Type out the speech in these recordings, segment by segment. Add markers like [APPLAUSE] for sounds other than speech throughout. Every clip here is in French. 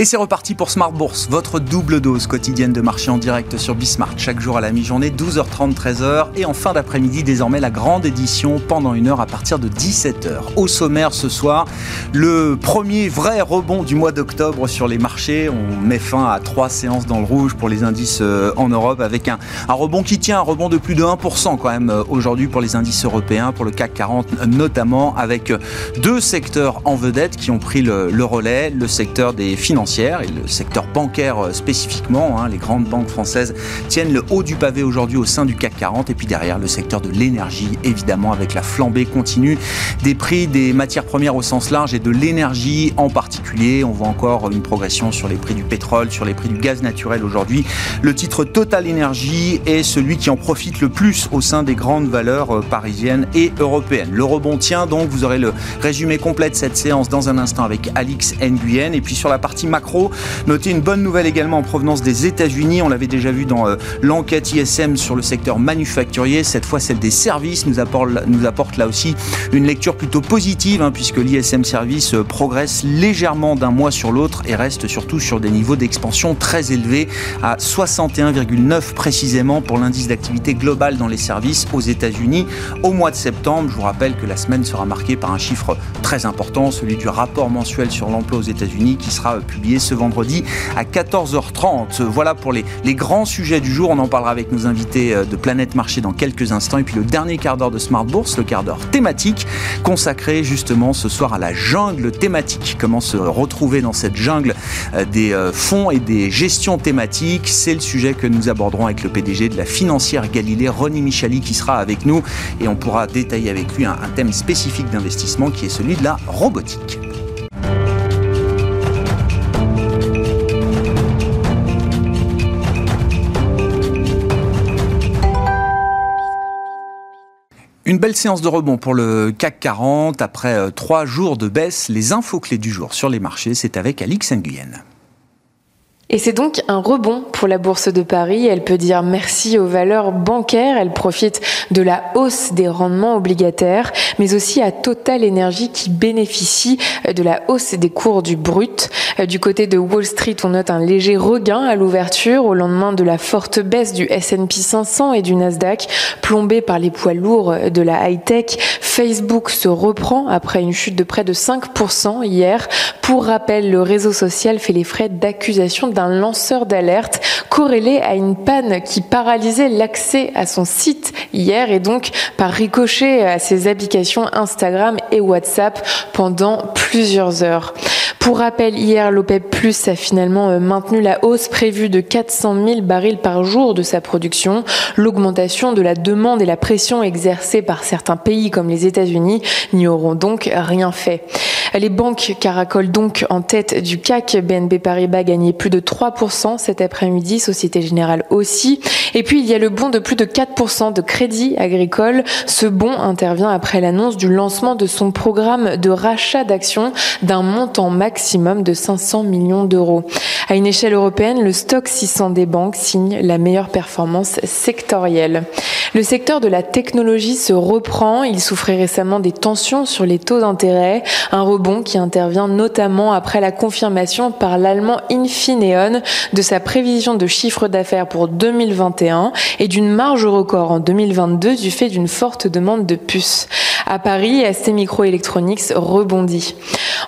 Et c'est reparti pour Smart Bourse, votre double dose quotidienne de marché en direct sur Bismart, chaque jour à la mi-journée, 12h30, 13h, et en fin d'après-midi, désormais la grande édition pendant une heure à partir de 17h. Au sommaire ce soir, le premier vrai rebond du mois d'octobre sur les marchés. On met fin à trois séances dans le rouge pour les indices euh, en Europe, avec un, rebond qui tient, un rebond de plus de 1% quand même euh, aujourd'hui pour les indices européens, pour le CAC 40 notamment, avec deux secteurs en vedette qui ont pris le, le relais, le secteur des finances et le secteur bancaire euh, spécifiquement. Hein, les grandes banques françaises tiennent le haut du pavé aujourd'hui au sein du CAC 40 et puis derrière le secteur de l'énergie évidemment avec la flambée continue des prix des matières premières au sens large et de l'énergie en particulier. On voit encore une progression sur les prix du pétrole, sur les prix du gaz naturel aujourd'hui. Le titre Total Energy est celui qui en profite le plus au sein des grandes valeurs euh, parisiennes et européennes. Le rebond tient donc, vous aurez le résumé complet de cette séance dans un instant avec Alix Nguyen et puis sur la partie macro. Notez une bonne nouvelle également en provenance des États-Unis. On l'avait déjà vu dans euh, l'enquête ISM sur le secteur manufacturier. Cette fois, celle des services nous apporte, là aussi une lecture plutôt positive, hein, puisque l'ISM Service euh, progresse légèrement d'un mois sur l'autre et reste surtout sur des niveaux d'expansion très élevés, à 61,9 précisément pour l'indice d'activité globale dans les services aux États-Unis au mois de septembre. Je vous rappelle que la semaine sera marquée par un chiffre très important, celui du rapport mensuel sur l'emploi aux États-Unis, qui sera euh, ce vendredi à 14h30. Voilà pour les, les grands sujets du jour. On en parlera avec nos invités euh, de Planète Marché dans quelques instants. Et puis le dernier quart d'heure de Smart Bourse, le quart d'heure thématique, consacré justement ce soir à la jungle thématique. Comment se retrouver dans cette jungle euh, des euh, fonds et des gestions thématiques? C'est le sujet que nous aborderons avec le PDG de la financière Galilée, Ronnie Michali, qui sera avec nous. Et on pourra détailler avec lui un, un thème spécifique d'investissement qui est celui de la robotique. Une belle séance de rebond pour le CAC 40 après euh, trois jours de baisse. Les infos clés du jour sur les marchés, c'est avec Alix Nguyen. Et c'est donc un rebond pour la Bourse de Paris. Elle peut dire merci aux valeurs bancaires. Elle profite de la hausse des rendements obligataires, mais aussi à Total Energy qui bénéficie de la hausse des cours du brut. Du côté de Wall Street, on note un léger regain à l'ouverture au lendemain de la forte baisse du S&P 500 et du Nasdaq, plombé par les poids lourds de la high-tech. Facebook se reprend après une chute de près de 5% hier. Pour rappel, le réseau social fait les frais d'accusation d'un lanceur d'alerte corrélé à une panne qui paralysait l'accès à son site hier et donc par ricochet à ses applications Instagram et WhatsApp pendant plusieurs heures. Pour rappel, hier, l'OPEP Plus a finalement euh, maintenu la hausse prévue de 400 000 barils par jour de sa production. L'augmentation de la demande et la pression exercée par certains pays comme les États-Unis n'y auront donc rien fait. Les banques caracolent donc en tête du CAC. BNP Paribas gagnait plus de 3% cet après-midi, Société Générale aussi. Et puis il y a le bon de plus de 4% de crédit agricole. Ce bon intervient après l'annonce du lancement de son programme de rachat d'actions d'un montant maximum de 500 millions d'euros. À une échelle européenne, le stock 600 des banques signe la meilleure performance sectorielle. Le secteur de la technologie se reprend. Il souffrait récemment des tensions sur les taux d'intérêt. Rebond qui intervient notamment après la confirmation par l'allemand Infineon de sa prévision de chiffre d'affaires pour 2021 et d'une marge record en 2022 du fait d'une forte demande de puces. À Paris, ST Microelectronics rebondit.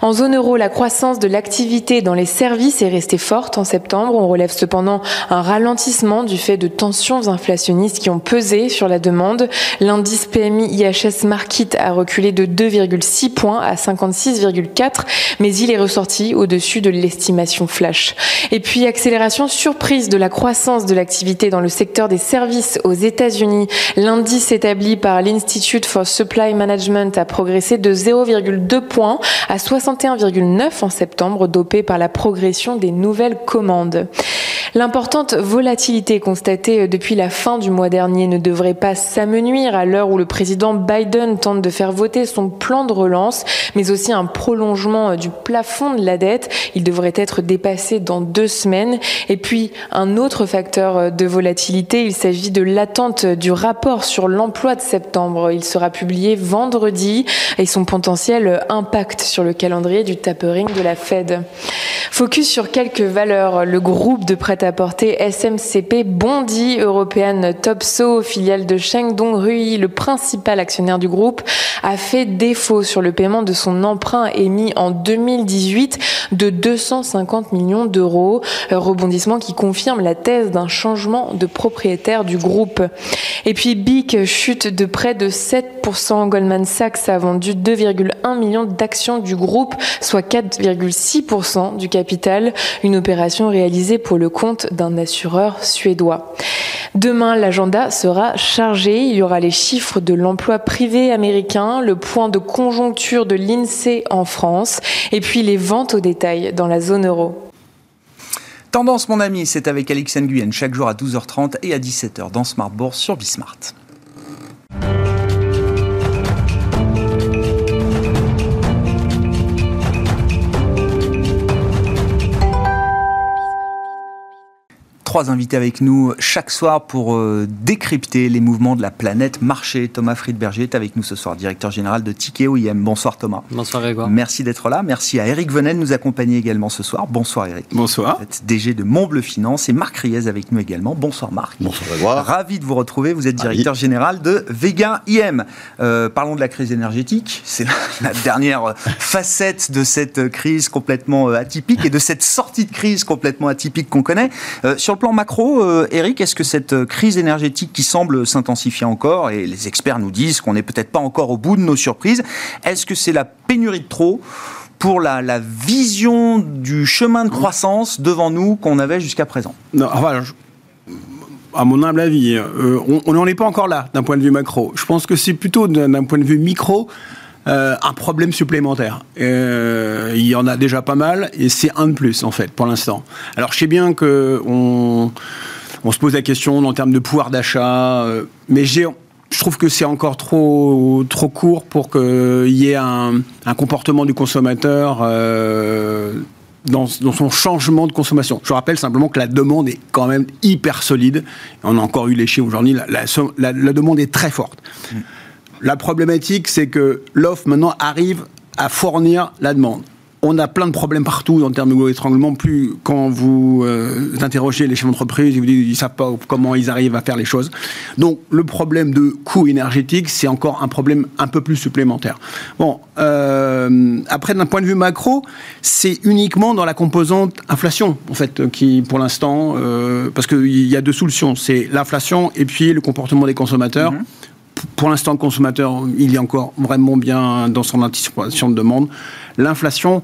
En zone euro, la croissance de l'activité dans les services est restée forte en septembre. On relève cependant un ralentissement du fait de tensions inflationnistes qui ont pesé sur la demande. L'indice PMI IHS Market a reculé de 2,6 points à 56,4, mais il est ressorti au-dessus de l'estimation flash. Et puis, accélération surprise de la croissance de l'activité dans le secteur des services aux États-Unis. L'indice établi par l'Institute for Supply Management a progressé de 0,2 points à 61,9 en septembre, dopé par la progression des nouvelles commandes. L'importante volatilité constatée depuis la fin du mois dernier ne devrait pas s'amenuire à l'heure où le président Biden tente de faire voter son plan de relance, mais aussi un prolongement du plafond de la dette. Il devrait être dépassé dans deux semaines. Et puis, un autre facteur de volatilité, il s'agit de l'attente du rapport sur l'emploi de septembre. Il sera publié vendredi et son potentiel impact sur le calendrier du tapering de la Fed. Focus sur quelques valeurs. Le groupe de prêt-à-porter SMCP Bondi Européenne Topso, filiale de Shengdong Rui, le principal actionnaire du groupe, a fait défaut sur le paiement de son emprunt émis en 2018 de 250 millions d'euros. Rebondissement qui confirme la thèse d'un changement de propriétaire du groupe. Et puis BIC chute de près de 7%. Goldman Sachs a vendu 2,1 millions d'actions du groupe, soit 4,6% du capital. Une opération réalisée pour le compte d'un assureur suédois. Demain, l'agenda sera chargé. Il y aura les chiffres de l'emploi privé américain, le point de conjoncture de l'INSEE en France, et puis les ventes au détail dans la zone euro. Tendance, mon ami, c'est avec Alex Nguyen, chaque jour à 12h30 et à 17h dans Smart Bourse sur Bismart. Trois invités avec nous chaque soir pour euh, décrypter les mouvements de la planète marché. Thomas Friedberger est avec nous ce soir, directeur général de Ticket OIM. Bonsoir Thomas. Bonsoir Grégoire. Merci d'être là. Merci à Eric Venel de nous accompagner également ce soir. Bonsoir Eric. Bonsoir. Vous êtes DG de Montbleu Finance et Marc Riez avec nous également. Bonsoir Marc. Bonsoir Grégoire. Ravi de vous retrouver. Vous êtes directeur général de Vega IM. Euh, parlons de la crise énergétique. C'est la dernière facette de cette crise complètement euh, atypique et de cette sortie de crise complètement atypique qu'on connaît. sur le plan macro, euh, Eric, est-ce que cette euh, crise énergétique qui semble s'intensifier encore, et les experts nous disent qu'on n'est peut-être pas encore au bout de nos surprises, est-ce que c'est la pénurie de trop pour la, vision du chemin de croissance devant nous qu'on avait jusqu'à présent? Non, à mon humble avis, euh, on n'en est pas encore là d'un point de vue macro. Je pense que c'est plutôt d'un point de vue micro euh, un problème supplémentaire. Euh, il y en a déjà pas mal et c'est un de plus en fait pour l'instant. Alors je sais bien que on, se pose la question en termes de pouvoir d'achat, euh, mais je trouve que c'est encore trop, trop court pour qu'il y ait un, comportement du consommateur dans, son changement de consommation. Je rappelle simplement que la demande est quand même hyper solide. On a encore eu les chiffres aujourd'hui. La, demande est très forte. Mm. La problématique, c'est que l'offre maintenant arrive à fournir la demande. On a plein de problèmes partout en termes de étranglement. Plus quand vous euh, interrogez les chefs d'entreprise, ils vous disent savent pas comment ils arrivent à faire les choses. Donc le problème de coût énergétique, c'est encore un problème un peu plus supplémentaire. Bon, euh, après d'un point de vue macro, c'est uniquement dans la composante inflation en fait qui, pour l'instant, euh, parce qu'il y a deux solutions, c'est l'inflation et puis le comportement des consommateurs. Mm-hmm pour l'instant, le consommateur, il est encore vraiment bien dans son anticipation de demande. L'inflation,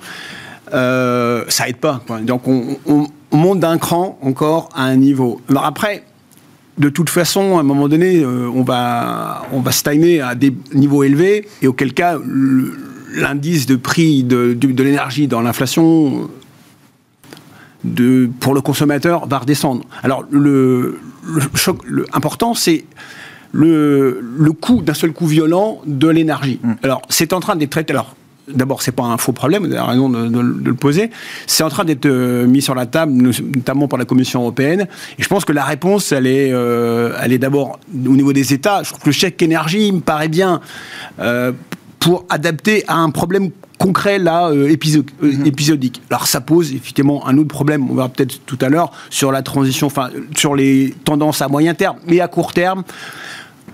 euh, ça aide pas. Donc, on, monte d'un cran encore à un niveau. Alors après, de toute façon, à un moment donné, euh, on, va, on va stagner à des niveaux élevés, et auquel cas, l'indice de prix de, de, l'énergie dans l'inflation de, pour le consommateur va redescendre. Alors, le, choc important, c'est le, le coût d'un seul coup violent de l'énergie. Mm. Alors, c'est en train d'être traité. Alors, D'abord, c'est pas un faux problème, vous avez raison de, le poser. C'est en train d'être euh, mis sur la table, notamment par la Commission européenne. Et je pense que la réponse, elle est, euh, elle est d'abord au niveau des États. Je trouve que le chèque énergie me paraît bien euh, pour adapter à un problème concret là mm-hmm. épisodique. Alors ça pose effectivement un autre problème. On verra peut-être tout à l'heure sur la transition, enfin sur les tendances à moyen terme, mais à court terme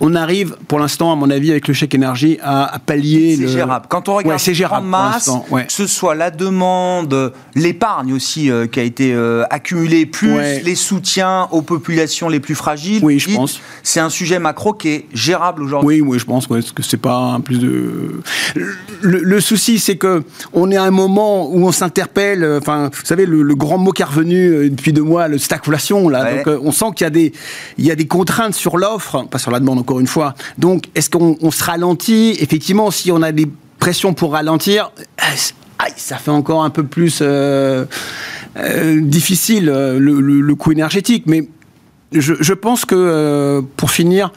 on arrive, pour l'instant, à mon avis, avec le chèque énergie, à, pallier. C'est gérable. Quand on regarde ouais, gérable, masse, que ce soit la demande, l'épargne aussi euh, qui a été euh, accumulée, plus les soutiens aux populations les plus fragiles. Oui, je pense. C'est un sujet macro qui est gérable aujourd'hui. Oui, oui, je pense que c'est pas un plus de. Le, souci, c'est que on est à un moment où on s'interpelle. Euh, enfin, vous savez, le, grand mot qui est revenu depuis deux mois, le stagflation. Là, donc, on sent qu'il y a des, il y a des contraintes sur l'offre, pas sur la demande encore une fois. Donc, est-ce qu'on se ralentit? Effectivement, si on a des pressions pour ralentir, ça fait encore un peu plus. Euh, difficile le, le, coût énergétique. Mais je pense que pour finir,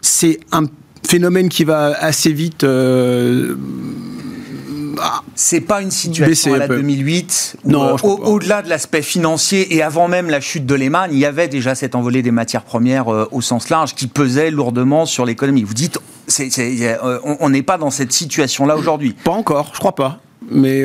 c'est un phénomène qui va assez vite. Euh, c'est pas une situation à la 2008 non, euh, au-delà de l'aspect financier et avant même la chute de Lehman, il y avait déjà cette envolée des matières premières euh, au sens large qui pesait lourdement sur l'économie. Vous dites, on n'est pas dans cette situation-là aujourd'hui. Pas encore, je crois pas. Mais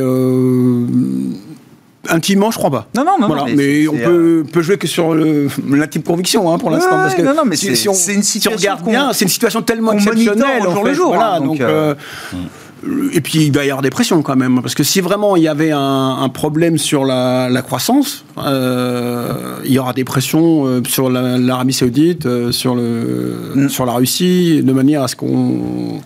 Intimement, je crois pas. Non, non, non. mais, on peut, peut, jouer que sur l'intime conviction hein, pour l'instant. parce que non, non, mais c'est si, une situation. regarde bien, c'est une situation tellement exceptionnelle. Au jour le jour. Voilà, hein, donc, euh, euh, et puis il va y avoir des pressions quand même, parce que si vraiment il y avait un, problème sur la, croissance, euh, il y aura des pressions sur l'Arabie Saoudite, sur, le, mm. sur la Russie, de manière à ce qu'on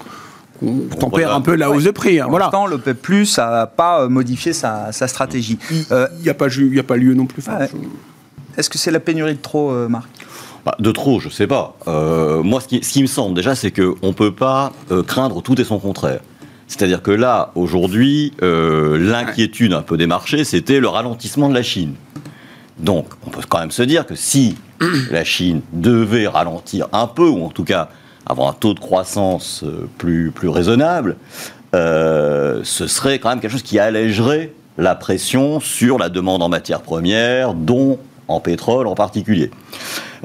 on tempère un peu la hausse de prix. Hein, voilà. Pour l'instant, Plus n'a pas euh, modifié sa, stratégie. Il n'y euh, a, pas, a pas lieu non plus. Est-ce que c'est la pénurie de trop, euh, Marc? Bah, de trop, je ne sais pas. moi, ce qui, me semble déjà, c'est qu'on ne peut pas craindre tout et son contraire. C'est-à-dire que là, aujourd'hui, l'inquiétude un peu des marchés, c'était le ralentissement de la Chine. Donc, on peut quand même se dire que si [CLEARS THROAT] la Chine devait ralentir un peu, ou en tout cas avoir un taux de croissance euh, plus, plus raisonnable, euh, ce serait quand même quelque chose qui allégerait la pression sur la demande en matières premières, dont en pétrole en particulier.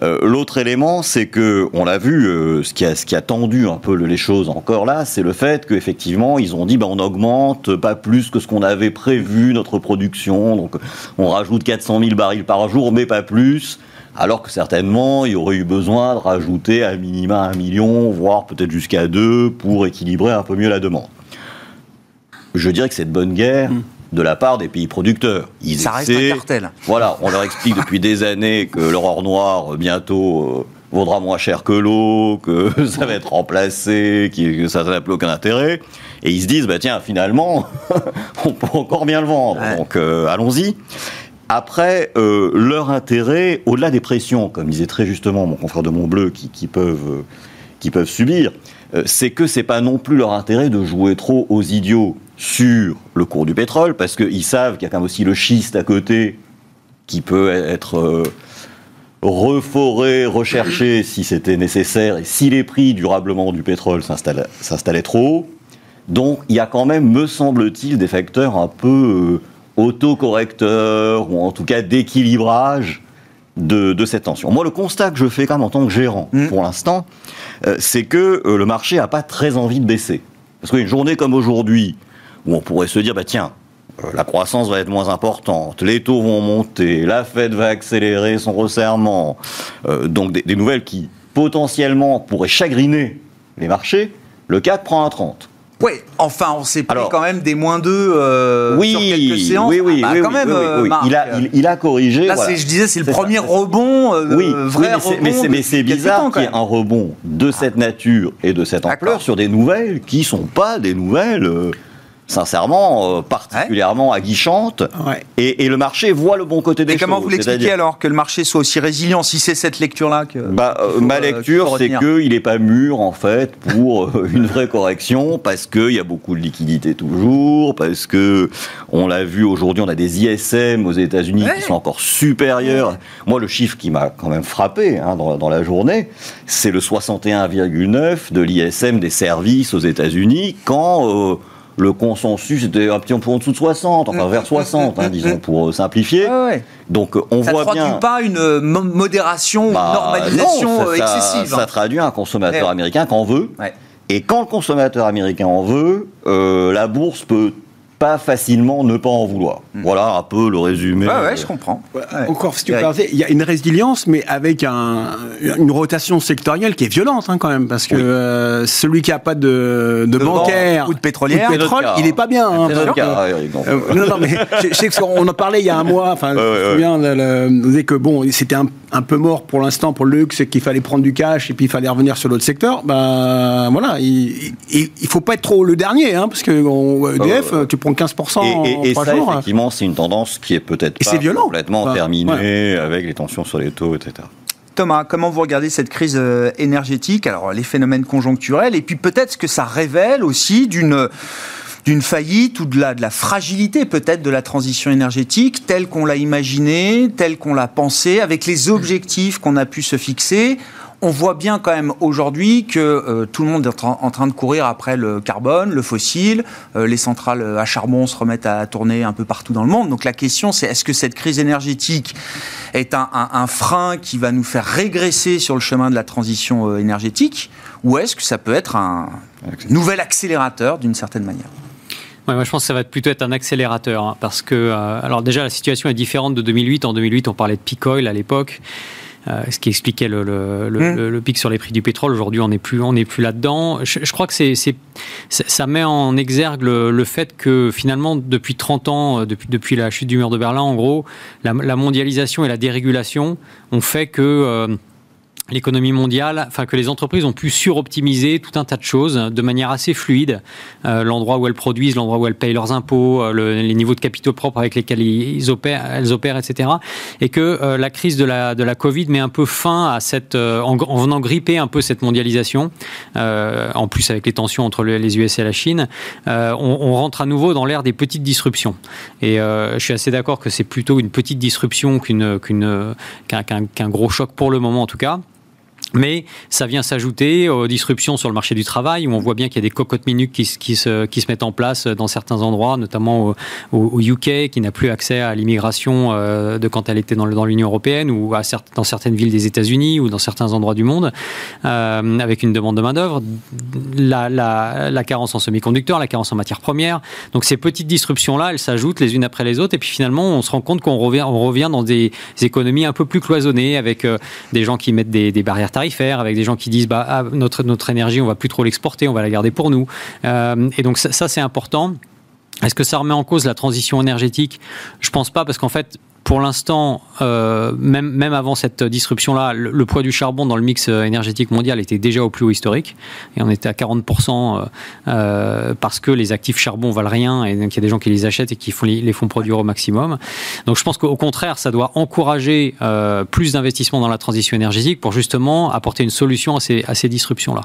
Euh, l'autre élément, c'est que, on l'a vu, ce, qui a, ce qui a tendu un peu les choses encore là, c'est le fait qu'effectivement, ils ont dit, ben, on augmente pas plus que ce qu'on avait prévu notre production, donc on rajoute 400 000 barils par jour, mais pas plus alors que certainement il y aurait eu besoin de rajouter à minima un million, voire peut-être jusqu'à deux, pour équilibrer un peu mieux la demande. Je dirais que c'est de bonne guerre. Hmm. De la part des pays producteurs. Ils Ça reste un cartel. Voilà, on leur explique depuis des années que leur or noir, euh, bientôt, euh, vaudra moins cher que l'eau, que [LAUGHS] ça va être remplacé, que ça n'a plus aucun intérêt. Et ils se disent, bah tiens, finalement, [LAUGHS] on peut encore bien le vendre. Donc euh, allons-y. Après, euh, leur intérêt, au-delà des pressions, comme disait très justement mon confrère de Montbleu, qui, qui peuvent, qui peuvent subir, c'est que c'est pas non plus leur intérêt de jouer trop aux idiots sur le cours du pétrole, parce qu'ils savent qu'il y a quand même aussi le schiste à côté qui peut être reforé, recherché si c'était nécessaire, et si les prix durablement du pétrole s'installaient trop haut. Donc il y a quand même, me semble-t-il, des facteurs un peu autocorrecteur ou en tout cas d'équilibrage de, cette tension. Moi, le constat que je fais quand même en tant que gérant mm. pour l'instant, euh, c'est que euh, le marché n'a pas très envie de baisser. Parce qu'une journée comme aujourd'hui, où on pourrait se dire, bah tiens, euh, la croissance va être moins importante, les taux vont monter, la Fed va accélérer son resserrement, donc des, des, nouvelles qui potentiellement pourraient chagriner les marchés, le CAC prend un 30. Oui, enfin, on s'est pris quand même des moins 2 euh, sur quelques séances. Oui, oui, ah, bah, quand même, euh, il, a, il, a corrigé. Là, je disais, c'est le premier rebond, euh, oui, vrai rebond. Mais c'est bizarre qu'il y ait un rebond de cette nature et de cette ampleur sur des nouvelles qui sont pas des nouvelles sincèrement, euh, particulièrement aguichante. Et, le marché voit le bon côté des choses. Et comment vous l'expliquez alors que le marché soit aussi résilient Si c'est cette lecture-là que. Bah, euh, ma euh, lecture, c'est qu'il n'est pas mûr, en fait, pour [LAUGHS] une vraie correction, parce qu'il y a beaucoup de liquidités toujours, parce que, on l'a vu aujourd'hui, on a des ISM aux États-Unis qui sont encore supérieurs. Moi, le chiffre qui m'a quand même frappé hein, dans, la journée, c'est le 61,9 de l'ISM des services aux États-Unis quand le consensus était un petit peu en dessous de 60, enfin vers 60, hein, disons, pour euh, simplifier. Donc on voit bien. Ça traduit pas une euh, modération, une bah, normalisation euh, excessive. Ça, traduit un consommateur américain qui en veut. Et quand le consommateur américain en veut, la bourse peut pas facilement ne pas en vouloir. Hmm. Voilà un peu le résumé. Ouais, ouais, je comprends. Encore, si tu il y a une résilience, mais avec un, une rotation sectorielle qui est violente hein, quand même, parce que euh, celui qui a pas de, de, bancaire ou de pétrolière, pétrole, il est pas bien. Hein, euh, non, non, mais je, sais qu'on en parlait il y a un mois. Enfin, je me souviens, le, que bon, c'était un, un, peu mort pour l'instant pour le luxe, qu'il fallait prendre du cash et puis il fallait revenir sur l'autre secteur. Ben voilà, il, il, faut pas être trop le dernier, hein, parce que EDF, tu 15% et, et, ça, effectivement, c'est une tendance qui est peut-être pas complètement terminée avec les tensions sur les taux, etc. Thomas, comment vous regardez cette crise euh, énergétique? Alors, les phénomènes conjoncturels, et puis peut-être que ça révèle aussi d'une d'une faillite ou de la, de la fragilité peut-être de la transition énergétique telle qu'on l'a imaginée, telle qu'on l'a pensée, avec les objectifs qu'on a pu se fixer. On voit bien quand même aujourd'hui que euh, tout le monde est en, train de courir après le carbone, le fossile, euh, les centrales à charbon se remettent à tourner un peu partout dans le monde. Donc la question c'est est-ce que cette crise énergétique est un, frein qui va nous faire régresser sur le chemin de la transition euh, énergétique ou est-ce que ça peut être un nouvel accélérateur d'une certaine manière? Moi, je pense que ça va plutôt être un accélérateur, hein, parce que, alors déjà, la situation est différente de 2008. En 2008, on parlait de peak oil à l'époque. Euh, ce qui expliquait le, le, mmh. pic sur les prix du pétrole. Aujourd'hui, on n'est plus, on n'est plus là-dedans. Je, crois que c'est, ça met en exergue le, fait que finalement, depuis 30 ans, euh, depuis, depuis la chute du mur de Berlin, en gros, la, mondialisation et la dérégulation ont fait que euh, l'économie mondiale, enfin que les entreprises ont pu suroptimiser tout un tas de choses de manière assez fluide, euh, l'endroit où elles produisent, l'endroit où elles payent leurs impôts, euh, les niveaux de capitaux propres avec lesquels elles opèrent, etc. Et que euh, la crise de la de la Covid met un peu fin à cette, en, venant gripper un peu cette mondialisation, en plus avec les tensions entre les US et la Chine, on, rentre à nouveau dans l'ère des petites disruptions. Et je suis assez d'accord que c'est plutôt une petite disruption qu'une qu'une qu'un gros choc pour le moment en tout cas. Mais ça vient s'ajouter aux disruptions sur le marché du travail, où on voit bien qu'il y a des cocottes minutes qui, se, qui se mettent en place dans certains endroits, notamment au, UK, qui n'a plus accès à l'immigration euh, de quand elle était dans, l'Union européenne, ou dans certaines villes des États-Unis, ou dans certains endroits du monde, euh, avec une demande de main-d'œuvre, la, la, carence en semi-conducteurs, la carence en matières premières. Donc ces petites disruptions-là, elles s'ajoutent les unes après les autres, et puis finalement, on se rend compte qu'on revient, on revient dans des économies un peu plus cloisonnées, avec euh, des gens qui mettent des, des barrières tarifaire, avec des gens qui disent bah, ah, notre, notre énergie, on va plus trop l'exporter, on va la garder pour nous. Euh, et donc ça, c'est important. Est-ce que ça remet en cause la transition énergétique? Je pense pas, parce qu'en fait, pour l'instant, euh, même, même avant cette disruption-là, le, poids du charbon dans le mix euh, énergétique mondial était déjà au plus haut historique. Et on était à 40% euh, parce que les actifs charbon valent rien et donc il y a des gens qui les achètent et qui font, les font produire au maximum. Donc je pense qu'au contraire, ça doit encourager plus d'investissements dans la transition énergétique pour justement apporter une solution à ces, à ces disruptions-là.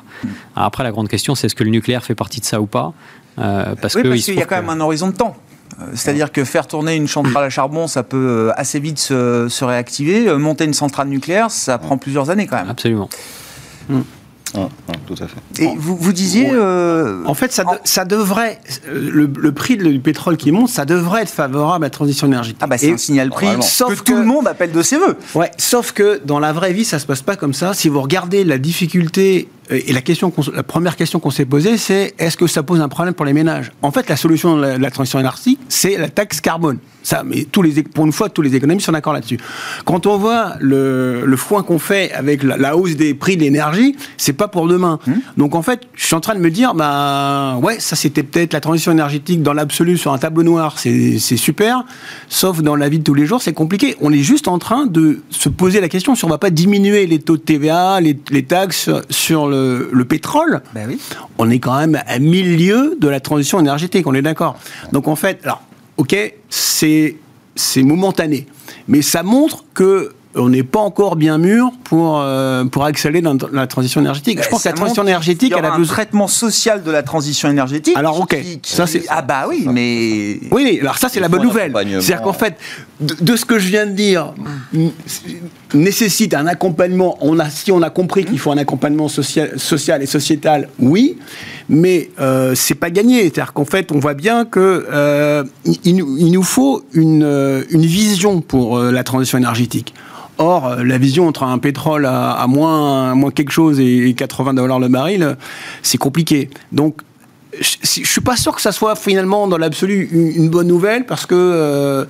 Après, la grande question, c'est est-ce que le nucléaire fait partie de ça ou pas? Parce oui, qu'il y a quand même un horizon de temps. Euh, c'est-à-dire que faire tourner une centrale à charbon, ça peut euh, assez vite se, réactiver. Euh, monter une centrale nucléaire, ça prend plusieurs années quand même. Absolument. Mm. Ah, ah, tout à fait. Et vous, vous disiez. Euh, en fait, ça, ça devrait. Le, prix du pétrole qui monte, ça devrait être favorable à la transition énergétique. Ah, bah c'est un signal prix sauf que, tout le monde appelle de ses voeux. Ouais, sauf que dans la vraie vie, ça se passe pas comme ça. Si vous regardez la difficulté. Euh, et la, question la première question qu'on s'est posée, c'est est-ce que ça pose un problème pour les ménages? En fait, la solution de la transition énergétique, c'est la taxe carbone. Ça, mais tous les, pour une fois, tous les économistes sont d'accord là-dessus. Quand on voit le, le foin qu'on fait avec la, hausse des prix de l'énergie, c'est pas pour demain. Mmh. Donc en fait, je suis en train de me dire, bah ouais, ça c'était peut-être la transition énergétique dans l'absolu sur un tableau noir, c'est super. Sauf dans la vie de tous les jours, c'est compliqué. On est juste en train de se poser la question si on va pas diminuer les taux de TVA, les, les taxes sur le, le pétrole. Ben oui. On est quand même à milieu de la transition énergétique, on est d'accord. Donc en fait, alors ok, c'est momentané. Mais ça montre que on n'est pas encore bien mûr pour, euh, pour accélérer dans la transition énergétique. je pense que la transition énergétique, elle a besoin. un traitement social de la transition énergétique. Alors, ok. Ça, c'est... Ah, bah oui, mais. Oui, alors ça, c'est la bonne nouvelle. C'est-à-dire qu'en fait, de, ce que je viens de dire, nécessite un accompagnement. On a, si on a compris qu'il faut un accompagnement social, social et sociétal, oui, mais euh, c'est pas gagné. C'est-à-dire qu'en fait, on voit bien que euh, il, nous faut une, euh, une vision pour euh, la transition énergétique. Or, euh, la vision entre un pétrole à, moins, quelque chose et 80 dollars le baril, c'est compliqué. Donc, je, ne suis pas sûr que ça soit finalement dans l'absolu une, bonne nouvelle parce que euh,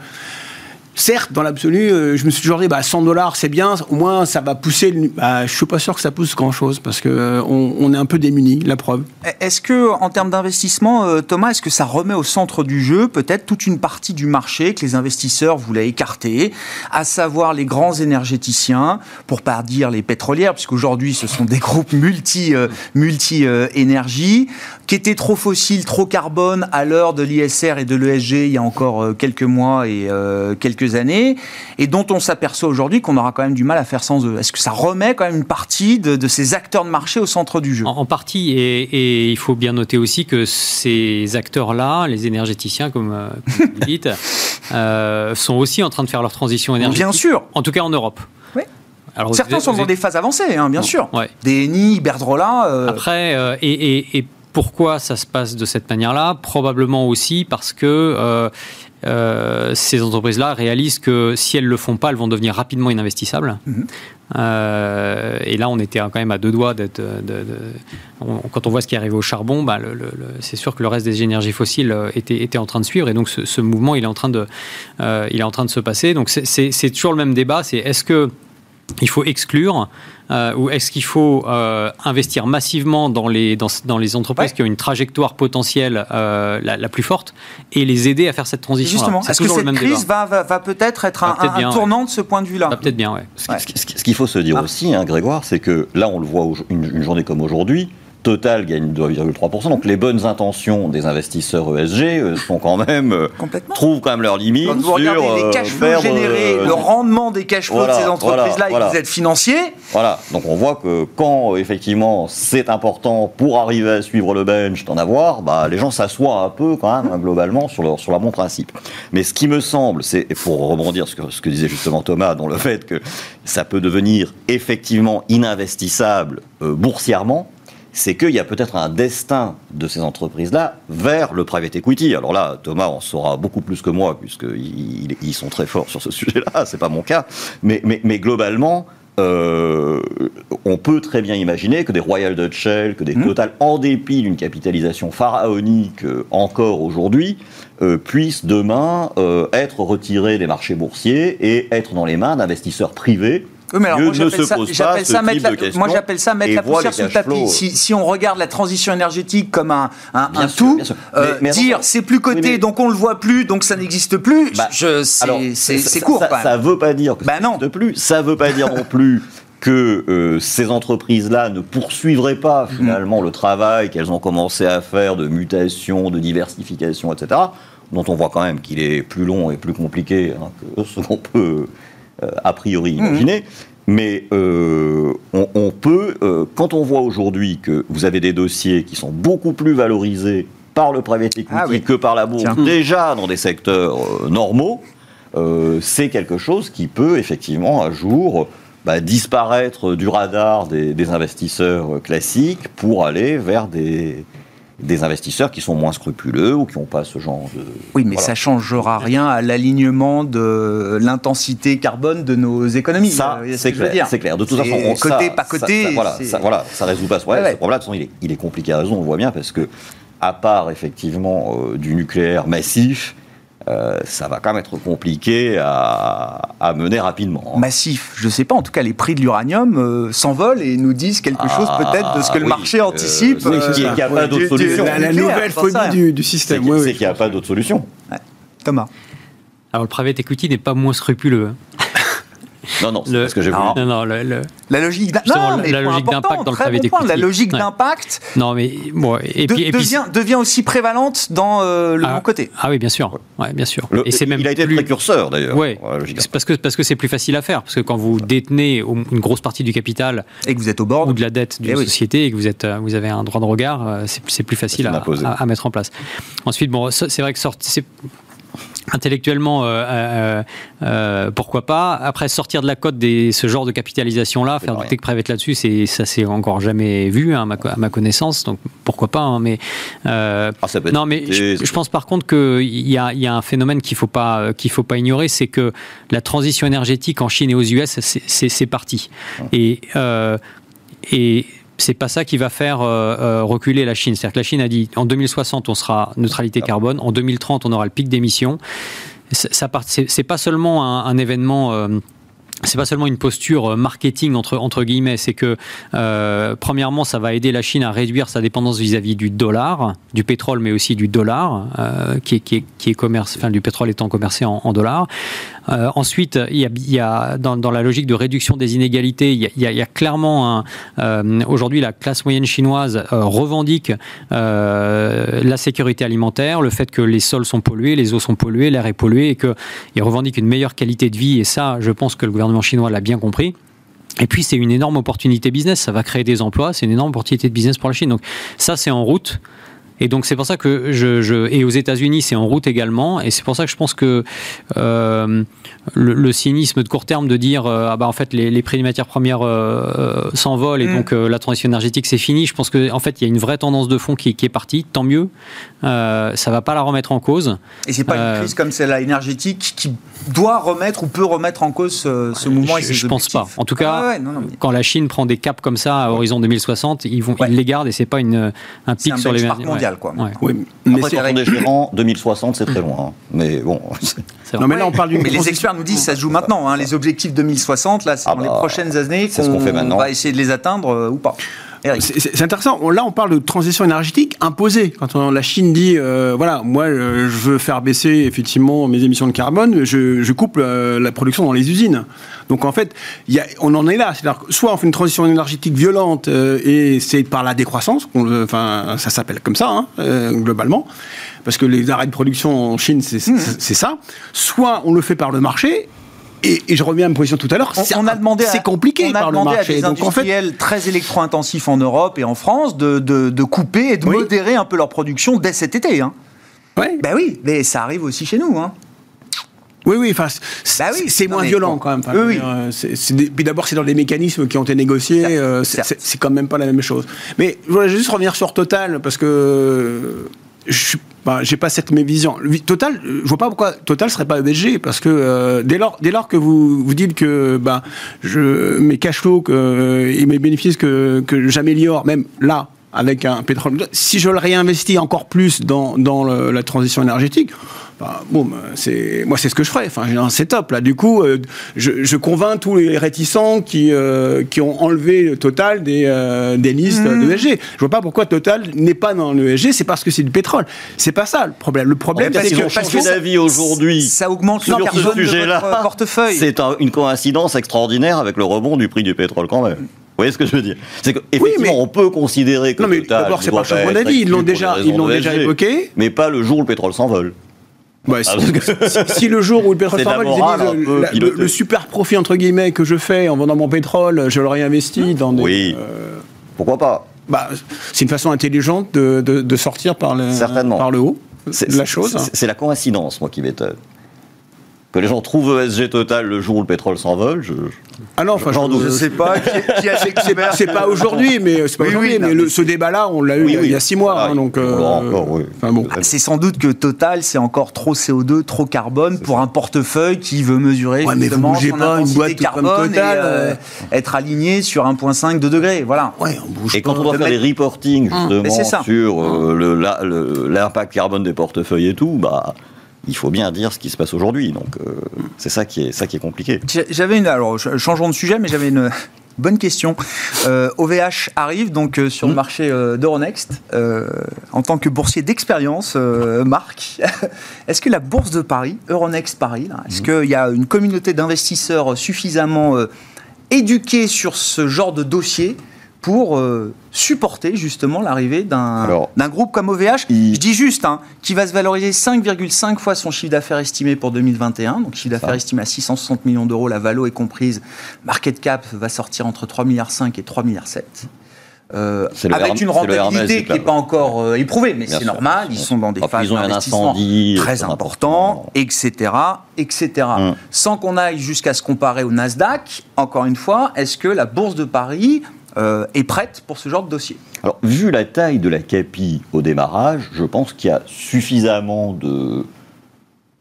certes, dans l'absolu, euh, je me suis toujours dit, bah, 100 dollars, c'est bien, au moins ça va pousser. Bah, je suis pas sûr que ça pousse grand-chose parce qu'on euh, on est un peu démunis, la preuve. Est-ce que, en termes d'investissement, euh, Thomas, est-ce que ça remet au centre du jeu peut-être toute une partie du marché que les investisseurs voulaient écarter, à savoir les grands énergéticiens, pour pas dire les pétrolières, puisqu'aujourd'hui ce sont des [LAUGHS] groupes multi, multi énergie, qui étaient trop fossiles, trop carbone à l'heure de l'ISR et de l'ESG il y a encore quelques mois et quelques quelques années et dont on s'aperçoit aujourd'hui qu'on aura quand même du mal à faire sans eux. Est-ce que ça remet quand même une partie de, ces acteurs de marché au centre du jeu? En, partie, et, il faut bien noter aussi que ces acteurs-là, les énergéticiens, comme, euh, vous dites, [LAUGHS] euh, sont aussi en train de faire leur transition énergétique. Bien sûr. En tout cas en Europe. Oui. Alors, Certains sont dans des phases avancées, hein, bien sûr. Des Eni, Iberdrola. Euh, Après, et, pourquoi ça se passe de cette manière-là? Probablement aussi parce que euh, ces entreprises-là réalisent que si elles ne le font pas, elles vont devenir rapidement ininvestissables. Mhm. Euh, et là, on était quand même à deux doigts d'être. quand on voit ce qui est arrivé au charbon, bah, c'est sûr que le reste des énergies fossiles euh, était, était en train de suivre. Et donc, ce, mouvement, il est en train de, il est en train de se passer. Donc, c'est toujours le même débat. C'est est-ce que il faut exclure euh, ou est-ce qu'il faut euh, investir massivement dans les, dans, dans les entreprises qui ont une trajectoire potentielle euh, la, plus forte et les aider à faire cette transition Justement, est-ce que cette crise va, va, peut-être être un, tournant de ce point de vue-là? Peut-être bien, oui. Ce, qu'il faut se dire ah. aussi, hein, Grégoire, c'est que là, on le voit une journée comme aujourd'hui, Total gagne 2,3%. Donc les bonnes intentions des investisseurs ESG euh, sont quand même euh, trouvent quand même leurs limites. Quand vous regardez les euh, cash flows générés, le rendement des cash flows de ces entreprises-là et que vous êtes financier. Voilà. Donc on voit que quand effectivement c'est important pour arriver à suivre le bench d'en avoir, bah, les gens s'assoient un peu quand même globalement sur leur sur leur bon principe. Mais ce qui me semble, c'est pour rebondir sur ce que, ce que disait justement Thomas, dans le [LAUGHS] fait que ça peut devenir effectivement ininvestissable boursièrement c'est qu'il y a peut-être un destin de ces entreprises-là vers le private equity. Alors là, Thomas en saura beaucoup plus que moi, puisqu'ils ils sont très forts sur ce sujet-là, [LAUGHS] c'est pas mon cas. Mais, mais, globalement, euh, on peut très bien imaginer que des Royal Dutch Shell, que des mmh. Total, en dépit d'une capitalisation pharaonique euh, encore aujourd'hui, euh, puissent demain être retirés des marchés boursiers et être dans les mains d'investisseurs privés oui, mais alors, moi, j'appelle ça, ça mettre la, moi, j'appelle ça mettre la poussière sous le tapis. Si, si, on regarde la transition énergétique comme un, un, un tout, euh, dire c'est plus coté, donc on le voit plus, donc ça n'existe plus, bah, c'est court. Ça ne veut pas dire que bah, ça n'existe plus. Ça veut pas dire non plus [LAUGHS] que euh, ces entreprises-là ne poursuivraient pas mm. finalement le travail qu'elles ont commencé à faire de mutation, de diversification, etc., dont on voit quand même qu'il est plus long et plus compliqué hein, que ce qu'on peut a priori mhm. imaginé. Mais euh, on, peut, euh, quand on voit aujourd'hui que vous avez des dossiers qui sont beaucoup plus valorisés par le private equity ah que par la bourse, déjà dans des secteurs normaux, c'est quelque chose qui peut effectivement un jour bah, disparaître du radar des, investisseurs classiques pour aller vers des, des investisseurs qui sont moins scrupuleux ou qui n'ont pas ce genre de... Oui, mais ça ne changera rien à l'alignement de l'intensité carbone de nos économies. Ça, euh, c'est clair, c'est clair. De toute façon, on, côté, pas côté... Ça, voilà, ça, voilà, ça résout pas ce problème. Ce problème, de toute façon, il est, il est compliqué à raison, on le voit bien, parce que, à part effectivement euh, du nucléaire massif, euh, ça va quand même être compliqué à, mener rapidement. Massif, je ne sais pas, en tout cas les prix de l'uranium euh, s'envolent et nous disent quelque chose ah, peut-être de ce que le marché anticipe. Euh, c'est qu'il n'y a pas d'autre solution. La, nouvelle folie du, système. C'est qu'il n'y a pas d'autre solution. Thomas. Alors le private equity n'est pas moins scrupuleux. Non, non, c'est ce que j'ai voulu. Non, non, la logique d'impact dans le. La logique d'impact non, mais, bon, et puis, et devient, devient, aussi prévalente dans euh, le ah, bon côté. Ah oui, bien sûr. Ouais, bien sûr. et c'est même il a été précurseur d'ailleurs. Oui, parce que parce que c'est plus facile à faire. Parce que quand vous détenez une grosse partie du capital et que vous êtes au bord ou de la dette d'une eh société et que vous êtes euh, vous avez un droit de regard, euh, c'est plus facile à, à, mettre en place. Ensuite, bon, c'est vrai que sortir intellectuellement, euh, euh, euh, pourquoi pas. Après, sortir de la cote des ce genre de capitalisation-là, faire du tech private là-dessus, c'est ça s'est encore jamais vu hein, à, ma, connaissance. Donc pourquoi pas. Hein, mais ah, non, mais je, pense par contre qu'il y a, y a un phénomène qu'il faut pas qu'il faut pas ignorer, c'est que la transition énergétique en Chine et aux US, c'est parti. Hum. Et et c'est pas ça qui va faire euh, euh, reculer la Chine. C'est-à-dire que la Chine a dit en 2060 on sera neutralité carbone, en 2030 on aura le pic d'émissions. Ça, c'est pas seulement un, événement. Euh, c'est pas seulement une posture marketing entre, entre guillemets, c'est que premièrement, ça va aider la Chine à réduire sa dépendance vis-à-vis du dollar, du pétrole, mais aussi du dollar, qui, est, qui, est, qui est commerce, enfin du pétrole étant commercé en, en dollars. Ensuite, il y a, dans, la logique de réduction des inégalités, il y a, clairement un, aujourd'hui la classe moyenne chinoise revendique la sécurité alimentaire, le fait que les sols sont pollués, les eaux sont polluées, l'air est pollué et qu'ils revendiquent une meilleure qualité de vie. Et ça, je pense que le gouvernement chinois l'a bien compris. Et puis c'est une énorme opportunité business, ça va créer des emplois, c'est une énorme opportunité de business pour la Chine. Donc ça c'est en route. Et donc c'est pour ça que je, je et aux États-Unis c'est en route également. Et c'est pour ça que je pense que euh, le, le, cynisme de court terme de dire euh, ah bah en fait les, les prix des matières premières euh, euh s'envolent et mm. donc euh, la transition énergétique c'est fini. Je pense que en fait il y a une vraie tendance de fond qui, qui est partie. Tant mieux. Euh, ça va pas la remettre en cause. Et c'est pas une crise comme celle-là énergétique qui doit remettre ou peut remettre en cause ce, ce mouvement. Je, je pense pas. En tout cas, ah ouais, non, non, mais... quand la Chine prend des caps comme ça à horizon 2060, ils vont ouais. ils les gardent et c'est pas une un pic un sur les mondial quoi. Ouais. Oui, mais Après, quand on est gérant, 2060, c'est très loin. Hein. Mais bon. [LAUGHS] Non, mais là, on parle d'une. Mais les experts nous disent que ça se joue maintenant. Hein. Les objectifs 2060, là, c'est ah dans bah, les prochaines années qu'on qu fait maintenant. va essayer de les atteindre euh, ou pas. C'est intéressant. Là, on parle de transition énergétique imposée. Quand on, la Chine dit, euh, voilà, moi, euh, je veux faire baisser effectivement mes émissions de carbone, je, je coupe euh, la production dans les usines. Donc en fait, y a, on en est là. C'est-à-dire soit on fait une transition énergétique violente et c'est par la décroissance, enfin ça s'appelle comme ça hein, globalement, parce que les arrêts de production en Chine c'est mmh. ça. Soit on le fait par le marché et, et, je reviens à ma position tout à l'heure, on, on, a demandé c'est compliqué on a par demandé le marché. À des Donc industriels en fait, très électro-intensifs en Europe et en France de, de, de couper et de oui. modérer un peu leur production dès cet été. Hein. Ouais. Ben oui, mais ça arrive aussi chez nous. Hein. Oui, oui, enfin, bah oui, c'est moins violent bon. quand même. Enfin, oui, oui. Euh, puis d'abord, c'est dans les mécanismes qui ont été négociés, euh, c'est quand même pas la même chose. Mais je voulais juste revenir sur Total, parce que je bah, j'ai pas cette même vision. Total, je vois pas pourquoi Total serait pas ESG parce que euh, dès lors dès lors que vous vous dites que bah je mes cash flows que, euh, et mes bénéfices que que j'améliore même là avec un pétrole si je le réinvestis encore plus dans dans le, la transition énergétique bah, bon, c'est moi c'est ce que je ferais. Enfin, c'est top là. Du coup, euh, je, je, convainc tous les réticents qui euh, qui ont enlevé le Total des euh, des listes mmh. de l'ESG. Je vois pas pourquoi Total n'est pas dans l'ESG. C'est parce que c'est du pétrole. C'est pas ça le problème. Le problème, c'est que parce que d'avis aujourd'hui, ça augmente sur ce sujet-là. Portefeuille. C'est un, une coïncidence extraordinaire avec le rebond du prix du pétrole quand même. Vous voyez ce que je veux dire C'est qu'effectivement, oui, mais... on peut considérer que. Non, mais d'abord, c'est pas un changement d'avis. Ils l'ont déjà, ils l'ont déjà évoqué. Mais pas le jour où le pétrole s'envole. Ouais, si, si, si, le jour où le pétrole s'envole, le, le, le, super profit entre guillemets que je fais en vendant mon pétrole, je le réinvestis dans des. Oui. Euh, Pourquoi pas bah, C'est une façon intelligente de, de, de sortir par le, par le haut de la chose. C'est la coïncidence, moi, qui m'étonne. Que les gens trouvent ESG Total le jour où le pétrole s'envole, je, ah non, enfin, je, je sais pas. qui, qui [LAUGHS] c'est pas aujourd'hui, mais c'est pas oui, aujourd'hui. Oui, mais, le, ce débat-là, on l'a eu oui, il y a six mois. Ah, hein, donc, euh, encore, bon. C'est sans doute que Total, c'est encore trop CO2, trop carbone pour ça. un portefeuille qui veut mesurer ouais, mais justement vous son pas une boîte carbone comme Total, et euh, être aligné sur 1,5 de degrés. Voilà. Ouais, on bouge et quand on doit faire des reporting justement sur euh, l'impact carbone des portefeuilles et tout, bah il faut bien dire ce qui se passe aujourd'hui. Donc euh, c'est ça qui est ça qui est compliqué. J'avais une alors changeons de sujet, mais j'avais une [LAUGHS] bonne question. Euh, OVH arrive donc euh, sur mmh. le marché euh, d'Euronext euh, en tant que boursier d'expérience. Euh, Marc, [LAUGHS] est-ce que la bourse de Paris, Euronext Paris, est-ce mmh. qu'il y a une communauté d'investisseurs suffisamment éduquée sur ce genre de dossier pour euh, supporter justement l'arrivée d'un groupe comme OVH. Il... Je dis juste, hein, qui va se valoriser 5,5 fois son chiffre d'affaires estimé pour 2021, donc chiffre d'affaires estimé à 660 millions d'euros, la valo est comprise, market cap va sortir entre 3,5 milliards et 3,7 milliards. Euh, avec une rentabilité qui n'est pas encore euh, éprouvée, mais c'est normal, ils sont dans des phases d'investissement très importants, etc., etc. Hum. Sans qu'on aille jusqu'à se comparer au Nasdaq, encore une fois, est-ce que la bourse de Paris euh, est prête pour ce genre de dossier Alors, vu la taille de la CAPI au démarrage, je pense qu'il y a suffisamment de,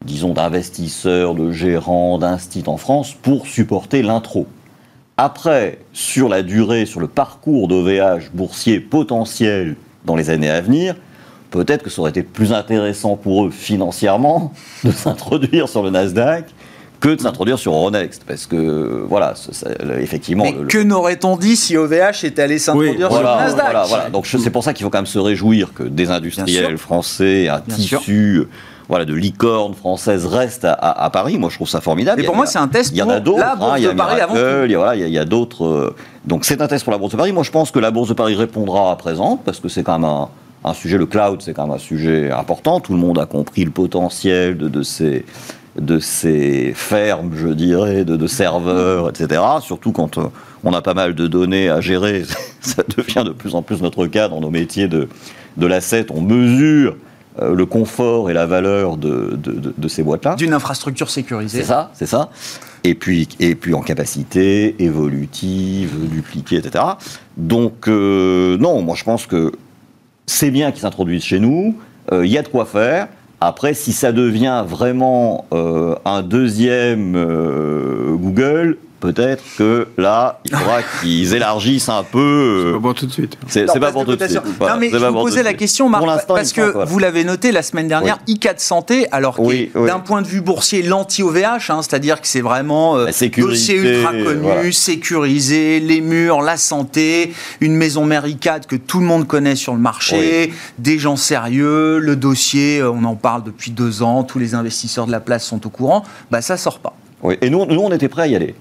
disons, d'investisseurs, de gérants, d'instits en France pour supporter l'intro. Après, sur la durée, sur le parcours d'OVH boursier potentiel dans les années à venir, peut-être que ça aurait été plus intéressant pour eux financièrement [LAUGHS] de s'introduire sur le Nasdaq que de s'introduire sur Euronext. Parce que, voilà, ça- effectivement. Mais le- le- que n'aurait-on dit si OVH était allé s'introduire sur voilà, Nasdaq voilà, voilà. Donc c'est pour ça qu'il faut quand même se réjouir que des industriels français, un Bien tissu voilà, de licorne française reste à, à- à Paris. Moi, je trouve ça formidable. Et pour a- moi, c'est un test Il y en pour a d'autres. la hein, Bourse il y a de Paris avant tout. il y a, voilà, il y a, a d'autres. euh, donc c'est un test pour la Bourse de Paris. Moi, je pense que la Bourse de Paris répondra à présent parce que c'est quand même un, un sujet. Le cloud, c'est quand même un sujet important. Tout le monde a compris le potentiel de, de ces de ces fermes, je dirais, de, de serveurs, etc. Surtout quand euh, on a pas mal de données à gérer, [LAUGHS] ça devient de plus en plus notre cas dans nos métiers de, de l'asset. On mesure euh, le confort et la valeur de, de- ces boîtes-là. D'une infrastructure sécurisée. C'est ça, c'est ça. Et puis, et puis en capacité évolutive, dupliquée, etc. Donc, euh, non, moi je pense que c'est bien qu'ils s'introduisent chez nous. Euh, Il y a de quoi faire. Après, si ça devient vraiment euh, un deuxième euh, Google, peut-être que là, il faudra [LAUGHS] qu'ils élargissent un peu. C'est euh, pas bon tout de suite. c'est pas pour tout de suite. Voilà, non, mais je vous tout posais la question, Marc, parce que voilà. vous l'avez noté la semaine dernière, i4 Santé, alors que Oui, oui. d'un point de vue boursier, l'anti-OVH, hein, c'est-à-dire que c'est vraiment euh, dossier ultra connu, voilà. sécurisé, les murs, la santé, une maison mère i4 que tout le monde connaît sur le marché, des gens sérieux, le dossier, euh, on en parle depuis deux ans, tous les investisseurs de la place sont au courant, bah ça sort pas. Oui, et nous, nous, on était prêts à y aller.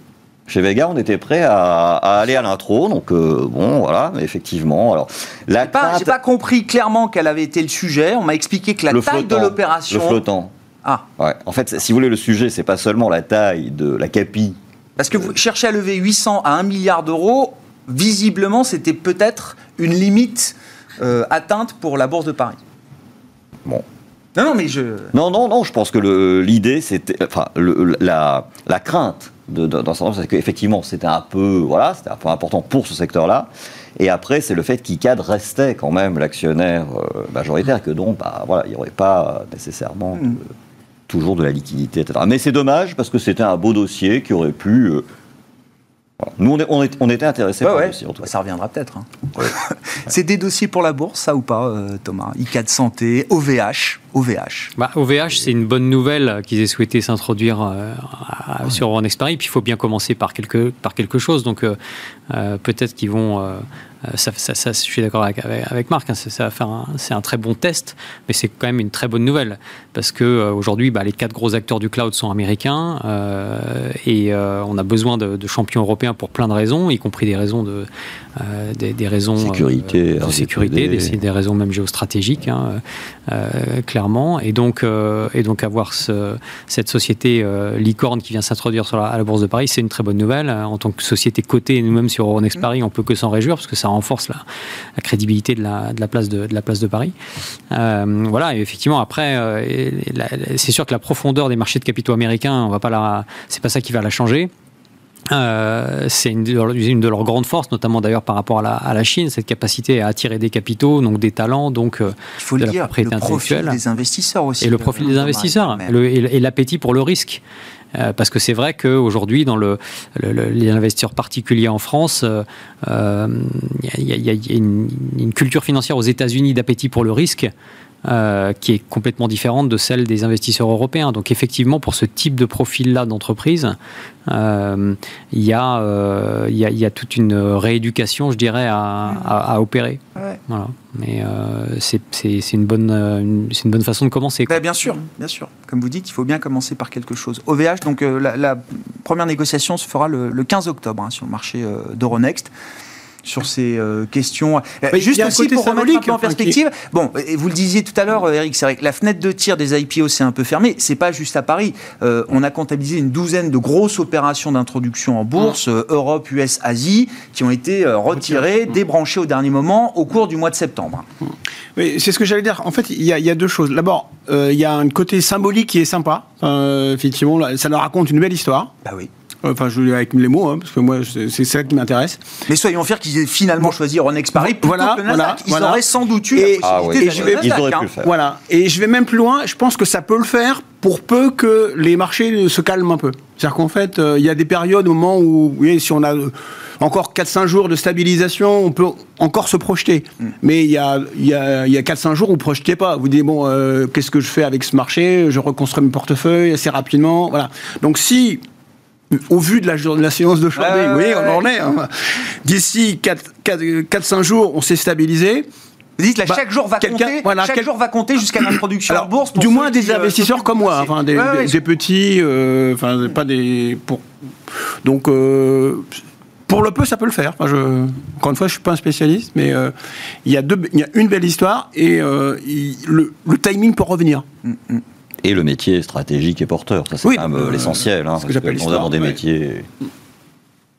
Chez Vega, on était prêts à, à aller à l'intro, donc euh, bon, voilà, mais effectivement. Alors, la J'ai pas, compris clairement quel avait été le sujet. On m'a expliqué que la le taille flottant, de l'opération. Le flottant. Ah, Ouais. En fait, si vous voulez, le sujet, c'est pas seulement la taille de la capi. Parce que vous cherchez à lever 800 à 1 milliard d'euros, visiblement, c'était peut-être une limite euh, atteinte pour la Bourse de Paris. Bon. Non, non, mais je. Non, non, non, je pense que l'idée, c'était. Enfin, le- la, la crainte de, de- dans ce sens, c'est qu'effectivement, c'était un peu. Voilà, c'était un peu important pour ce secteur-là. Et après, c'est le fait qu'ICAD restait quand même l'actionnaire euh, majoritaire, que donc, bah, voilà, il n'y aurait pas nécessairement de- Mm. toujours de la liquidité, etc. Mais c'est dommage parce que c'était un beau dossier qui aurait pu. Voilà. Nous, on, est- on, est- on était intéressés par ouais, le dossier, en tout cas. ça reviendra peut-être. hein. [LAUGHS] C'est des dossiers pour la bourse, ça ou pas, euh, Thomas? I4 Santé, OVH, OVH. Bah, OVH, c'est une bonne nouvelle qu'ils aient souhaité s'introduire euh, sur Euronext Paris. Puis il faut bien commencer par quelque, par quelque chose. Donc euh, euh, peut-être qu'ils vont. Euh, ça, ça- ça- je suis d'accord avec, avec, avec Marc, hein, ça, ça va faire un- c'est un très bon test, mais c'est quand même une très bonne nouvelle. Parce que euh, aujourd'hui, bah, les quatre gros acteurs du cloud sont américains euh, et euh, on a besoin de, de champions européens pour plein de raisons, y compris des raisons de, euh, des, des raisons euh, Sécurité, de RGPD. sécurité, des, des raisons même géostratégiques, hein, euh, clairement. Et donc, euh, et donc avoir ce- cette société euh, licorne qui vient s'introduire à la Bourse de Paris, c'est une très bonne nouvelle. En tant que société cotée, nous-mêmes sur Euronext Paris, on peut que s'en réjouir parce que ça renforce la, la crédibilité de la, de la place de, de la place de Paris. Euh, voilà. Et effectivement, après, euh, c'est sûr que la profondeur des marchés de capitaux américains, on va pas la, c'est pas ça qui va la changer. Euh, c'est une, de leurs- une de leurs grandes forces, notamment d'ailleurs par rapport à la, à la Chine, cette capacité à attirer des capitaux, donc des talents, donc euh, Il faut de le la dire, propriété le profil intellectuelle. des investisseurs aussi. et le profil des investisseurs le- et l'appétit pour le risque. Euh, parce que c'est vrai qu'aujourd'hui, dans le, le- le- les investisseurs particuliers en France, euh, euh, il y, a- une, culture financière aux États-Unis d'appétit pour le risque qui est complètement différente de celle des investisseurs européens. Donc effectivement, pour ce type de profil-là d'entreprise, il y, a, toute une rééducation, je dirais, à opérer. Voilà. Mais euh, c'est une, bonne, euh, une- bonne façon de commencer. Ben, bien sûr, bien sûr. Comme vous dites, il faut bien commencer par quelque chose. OVH, donc euh, la, première négociation se fera le, le 15 octobre hein, sur le marché d'Euronext. Sur ces euh, questions. Mais il juste aussi pour remettre un symbolique, peu en qui- perspective. Bon, vous le disiez tout à l'heure, euh, Eric, c'est vrai que la fenêtre de tir des IPO c'est un peu fermée. C'est pas juste à Paris. Euh, on a comptabilisé une douzaine de grosses opérations d'introduction en bourse, euh, Europe, US, Asie, qui ont été retirées, débranchées au dernier moment au cours du mois de septembre. Oui, c'est ce que j'allais dire. En fait, il y, a- il y a deux choses. D'abord, il y a un côté symbolique qui est sympa. Effectivement, ça leur raconte une belle histoire. Bah oui. Enfin, je le avec les mots, hein, parce que moi, c'est ça qui m'intéresse. Mais soyons fiers qu'ils aient finalement choisi Euronext Paris plutôt Voilà, que le Nasdaq. voilà, Ils voilà. auraient sans doute eu Et- Ah oui. Et je vais- Ils auraient pu hein. le faire. Voilà. Et je vais même plus loin. Je pense que ça peut le faire pour peu que les marchés se calment un peu. C'est-à-dire qu'en fait, euh, il y a des périodes au moment où, oui, si on a, encore 4-5 jours de stabilisation, on peut encore se projeter. Mm. Mais il y a, il y a, il y a 4-5 jours, vous ne projetez pas. Vous dites, bon, euh, qu'est-ce que je fais avec ce marché? Je reconstruis mon portefeuille assez rapidement. Voilà. Donc si au vu de la, de la séance de journée, oui, on en est. Hein. D'ici 4-5 jours, on s'est stabilisé. Vous dites là, bah, chaque jour va compter, chaque jour va compter jusqu'à l'introduction en bourse. du moins des euh, investisseurs comme moi, enfin des, petits, euh, enfin pas des. Pour... Donc euh, pour le peu, ça peut le faire. je, encore une fois, je suis pas un spécialiste, mais il y a deux, il y a une belle histoire et le, le, timing pour revenir. Mm, mm. Et le métier stratégique et porteur, ça c'est quand même l'essentiel. Hein, ce que j'appelle dans des métiers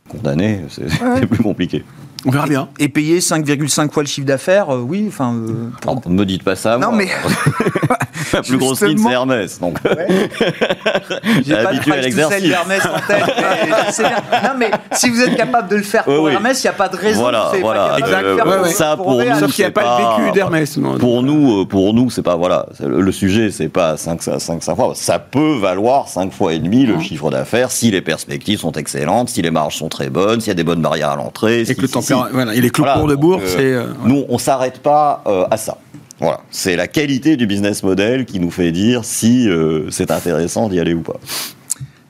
condamnés, [LAUGHS] c'est plus compliqué. On verra bien. Et payer 5,5 fois le chiffre d'affaires, euh, oui, enfin. Euh, ne me dites pas ça. Non, mais. [LAUGHS] [LAUGHS] La [LAUGHS] plus grosse ligne, c'est Hermès. Donc. [LAUGHS] J'ai pas habitué à l'exercice. Hermès en tête. [LAUGHS] non, mais si vous êtes capable de le faire pour Hermès, il n'y a pas de raison voilà, de voilà. Euh, ça, pour, nous, Sauf qu'il n'y a pas le vécu d'Hermès. Pour nous, pour nous, c'est pas. Voilà. Le sujet, c'est pas 5, 5, 5 fois. Ça peut valoir 5 fois et demi le chiffre d'affaires si les perspectives sont excellentes, si les marges sont très bonnes, s'il y a des bonnes barrières à l'entrée. Et que le temps voilà, il est clous de bourse. Euh, euh, nous, on s'arrête pas euh, à ça. Voilà, c'est la qualité du business model qui nous fait dire si c'est intéressant d'y aller ou pas.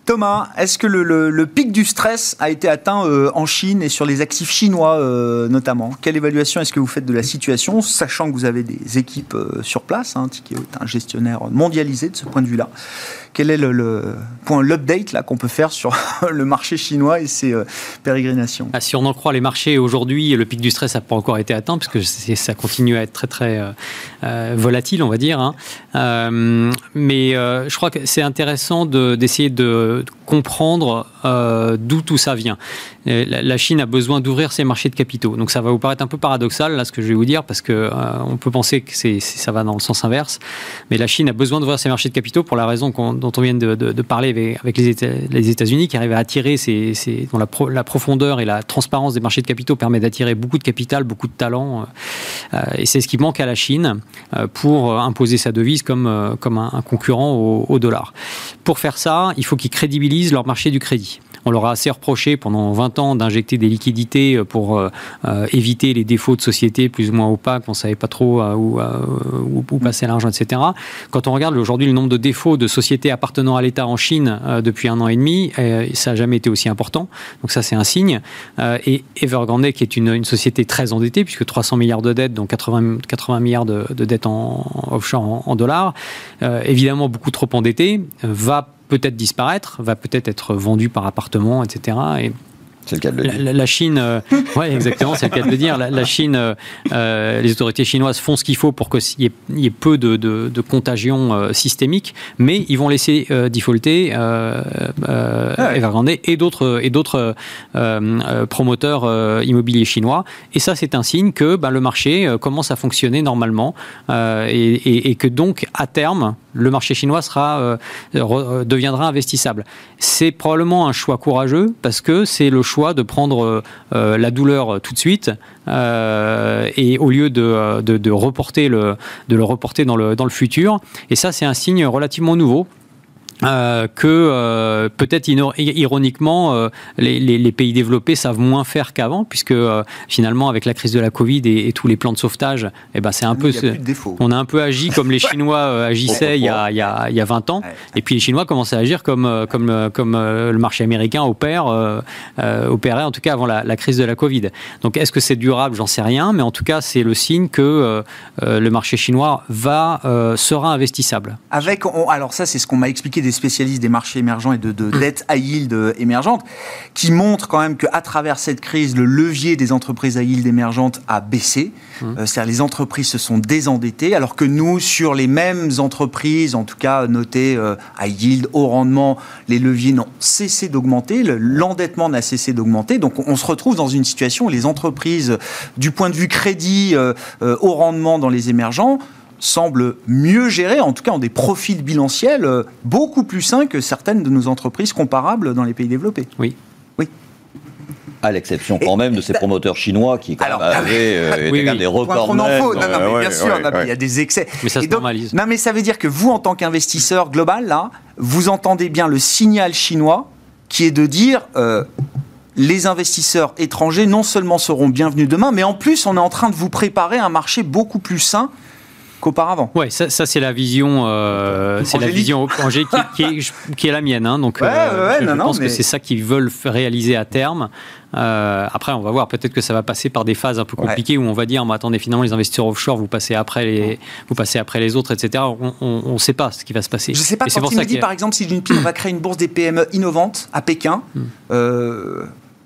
Thomas, est-ce que le, pic du stress a été atteint en Chine et sur les actifs chinois notamment? Quelle évaluation est-ce que vous faites de la situation, sachant que vous avez des équipes sur place hein, est un gestionnaire mondialisé de ce point de vue-là quel est le, point, l'update qu'on peut faire sur [LAUGHS] le marché chinois et ses euh, pérégrinations? Ah, Si on en croit les marchés aujourd'hui, le pic du stress n'a pas encore été atteint puisque ça continue à être très très euh, euh, volatile, on va dire. Hein. mais je crois que c'est intéressant d'essayer de, comprendre d'où tout ça vient. La, Chine a besoin d'ouvrir ses marchés de capitaux. Donc ça va vous paraître un peu paradoxal là ce que je vais vous dire parce que on peut penser que ça va dans le sens inverse. Mais la Chine a besoin d'ouvrir ses marchés de capitaux pour la raison qu'on dont on vient de, parler avec, les États-Unis, qui arrivent à attirer, dont la, profondeur et la transparence des marchés de capitaux permet d'attirer beaucoup de capital, beaucoup de talent. Euh, et c'est ce qui manque à la Chine euh, pour imposer sa devise comme, euh, un, concurrent au, dollar. Pour faire ça, il faut qu'ils crédibilisent leur marché du crédit. On leur a assez reproché pendant 20 ans d'injecter des liquidités euh, pour euh, euh, éviter les défauts de sociétés plus ou moins opaques, on ne savait pas trop où, où, passer l'argent, etc. Quand on regarde aujourd'hui le nombre de défauts de sociétés appartenant à l'État en Chine depuis un an et demi, ça n'a jamais été aussi important. Donc ça, c'est un signe. et Evergrande, qui est une, société très endettée, puisque 300 milliards de dettes, donc 80, 80 milliards de, dettes en, offshore en, en dollars, évidemment beaucoup trop endettée, va peut-être disparaître, va peut-être être vendu par appartement, etc. Et c'est le cas de le dire. La, Chine, euh, ouais, exactement, c'est le cas de le dire. La, Chine, euh, euh, les autorités chinoises font ce qu'il faut pour qu'il y, y, ait peu de, de, de contagion systémique, mais ils vont laisser defaulter ah Evergrande et d'autres et d'autres promoteurs immobiliers chinois. Et ça, c'est un signe que ben, le marché commence à fonctionner normalement et, et, que donc à terme, le marché chinois sera deviendra investissable. C'est probablement un choix courageux parce que c'est le choix de prendre euh, euh, la douleur tout de suite euh, et au lieu de, de, reporter le, de le reporter dans le, dans le futur. Et ça, c'est un signe relativement nouveau euh, que euh, peut-être ironiquement euh, les, les, les, pays développés savent moins faire qu'avant puisque finalement avec la crise de la Covid et, tous les plans de sauvetage eh ben c'est un peu on a un peu agi comme les [LAUGHS] Chinois agissaient il y, a, il, y a, il y a 20 ans. Et puis les Chinois commencent à agir comme comme comme le marché américain opère opérait en tout cas avant la, la crise de la Covid. Donc est-ce que c'est durable? J'en sais rien mais en tout cas c'est le signe que le marché chinois va sera investissable. Avec alors ça c'est ce qu'on m'a expliqué des spécialistes des marchés émergents et de, de dette high yield émergente, qui montrent quand même qu'à travers cette crise, le levier des entreprises high yield émergentes a baissé. Mmh. Euh, c'est-à-dire les entreprises se sont désendettées, alors que nous, sur les mêmes entreprises, en tout cas notées euh, high yield, haut rendement, les leviers n'ont cessé d'augmenter, l'endettement n'a cessé d'augmenter. Donc on se retrouve dans une situation où les entreprises, du point de vue crédit, euh, haut rendement dans les émergents, semble mieux gérer, en tout cas en des profils bilanciels euh, beaucoup plus sains que certaines de nos entreprises comparables dans les pays développés. Oui. Oui. À l'exception quand même de ces promoteurs chinois qui quand même avaient euh, des records. On en faut. Non, non, mais bien sûr, il y a des excès. Mais ça se normalise. Non, mais ça veut dire que vous, en tant qu'investisseur global, là, vous entendez bien le signal chinois qui est de dire. Euh, les investisseurs étrangers non seulement seront bienvenus demain, mais en plus, on est en train de vous préparer un marché beaucoup plus sain qu'auparavant. Ouais, ça, ça c'est la vision, euh, c'est la vision qui, qui est, qui est la mienne. hein. donc, Ouais, euh, je, non, je non, pense mais- que c'est ça qu'ils veulent réaliser à terme. Euh, après, on va voir. Peut-être que ça va passer par des phases un peu Ouais. compliquées où on va dire, mais attendez, finalement, les investisseurs offshore, vous passez après les, vous passez après les autres, etc. On ne sait pas ce qui va se passer. Je ne sais pas, Et quand pour il me dit a- par exemple si Jinping va créer une bourse des PME innovantes à Pékin, Hmm.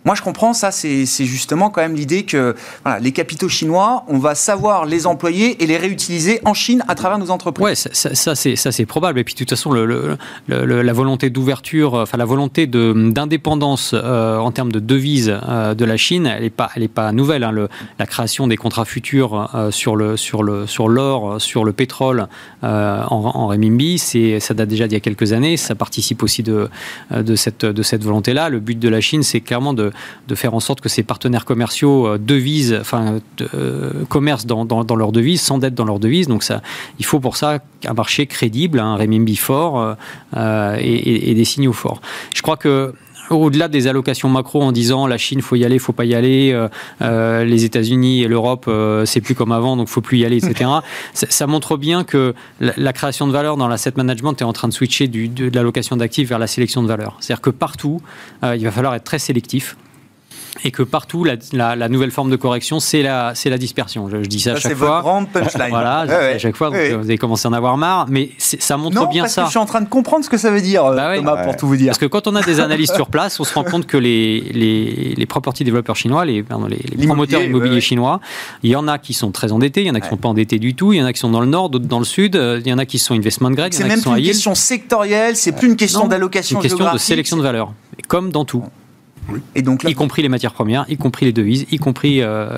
Moi je comprends ça, c'est justement quand même l'idée que les capitaux chinois, on va savoir les employer et les réutiliser en Chine à travers nos entreprises. Ouais, ça, ça- ça, c'est probable. Et puis de toute façon, la volonté d'ouverture, euh, enfin la volonté d'indépendance euh, en termes de devises euh, de la Chine, elle est pas pas nouvelle. hein. La création des contrats futurs sur le sur le sur l'or, sur le pétrole en, en renminbi, ça date déjà d'il y a quelques années. Ça participe aussi de de cette de cette volonté là. Le but de la Chine, c'est clairement de de faire en sorte que ses partenaires commerciaux euh, devisent, enfin euh, commercent dans, dans, leurs devises, s'endettent dans leurs devises. Donc ça, il faut pour ça un marché crédible, un renminbi fort euh, et- et des signaux forts. Je crois que au-delà des allocations macro en disant la Chine faut y aller, faut pas y aller, euh, euh, les États-Unis et l'Europe euh, c'est plus comme avant donc faut plus y aller, etc. [LAUGHS] ça, ça montre bien que la, la création de valeur dans l'asset management est en train de switcher du, de, de l'allocation d'actifs vers la sélection de valeur. C'est-à-dire que partout euh, il va falloir être très sélectif et que partout la, la- la nouvelle forme de correction c'est la c'est la dispersion. Je, je dis ça, à Ça, c'est chaque votre fois. grande punchline. Voilà, Ouais, à chaque fois, donc Ouais, euh, vous avez commencé à en avoir marre, mais c'est- ça montre Non, bien parce ça. que je suis en train de comprendre ce que ça veut dire, euh, Bah ouais. Thomas, pour tout vous dire. Parce que quand on a des analystes sur place, on se rend compte que les, les, les property développeurs chinois, les, pardon, les, promoteurs immobiliers chinois, il y en a qui sont très endettés, il y en a qui ne sont pas endettés du tout, il y en a qui sont dans le nord, d'autres dans le sud, euh, il y en a qui sont investment grade, il y C'est en a même qui sont plus high une question sectorielle, c'est plus une question Non, C'est d'allocation une question de sélection de valeur, comme dans tout, Et donc là, y compris les matières premières, y compris les devises, y compris euh,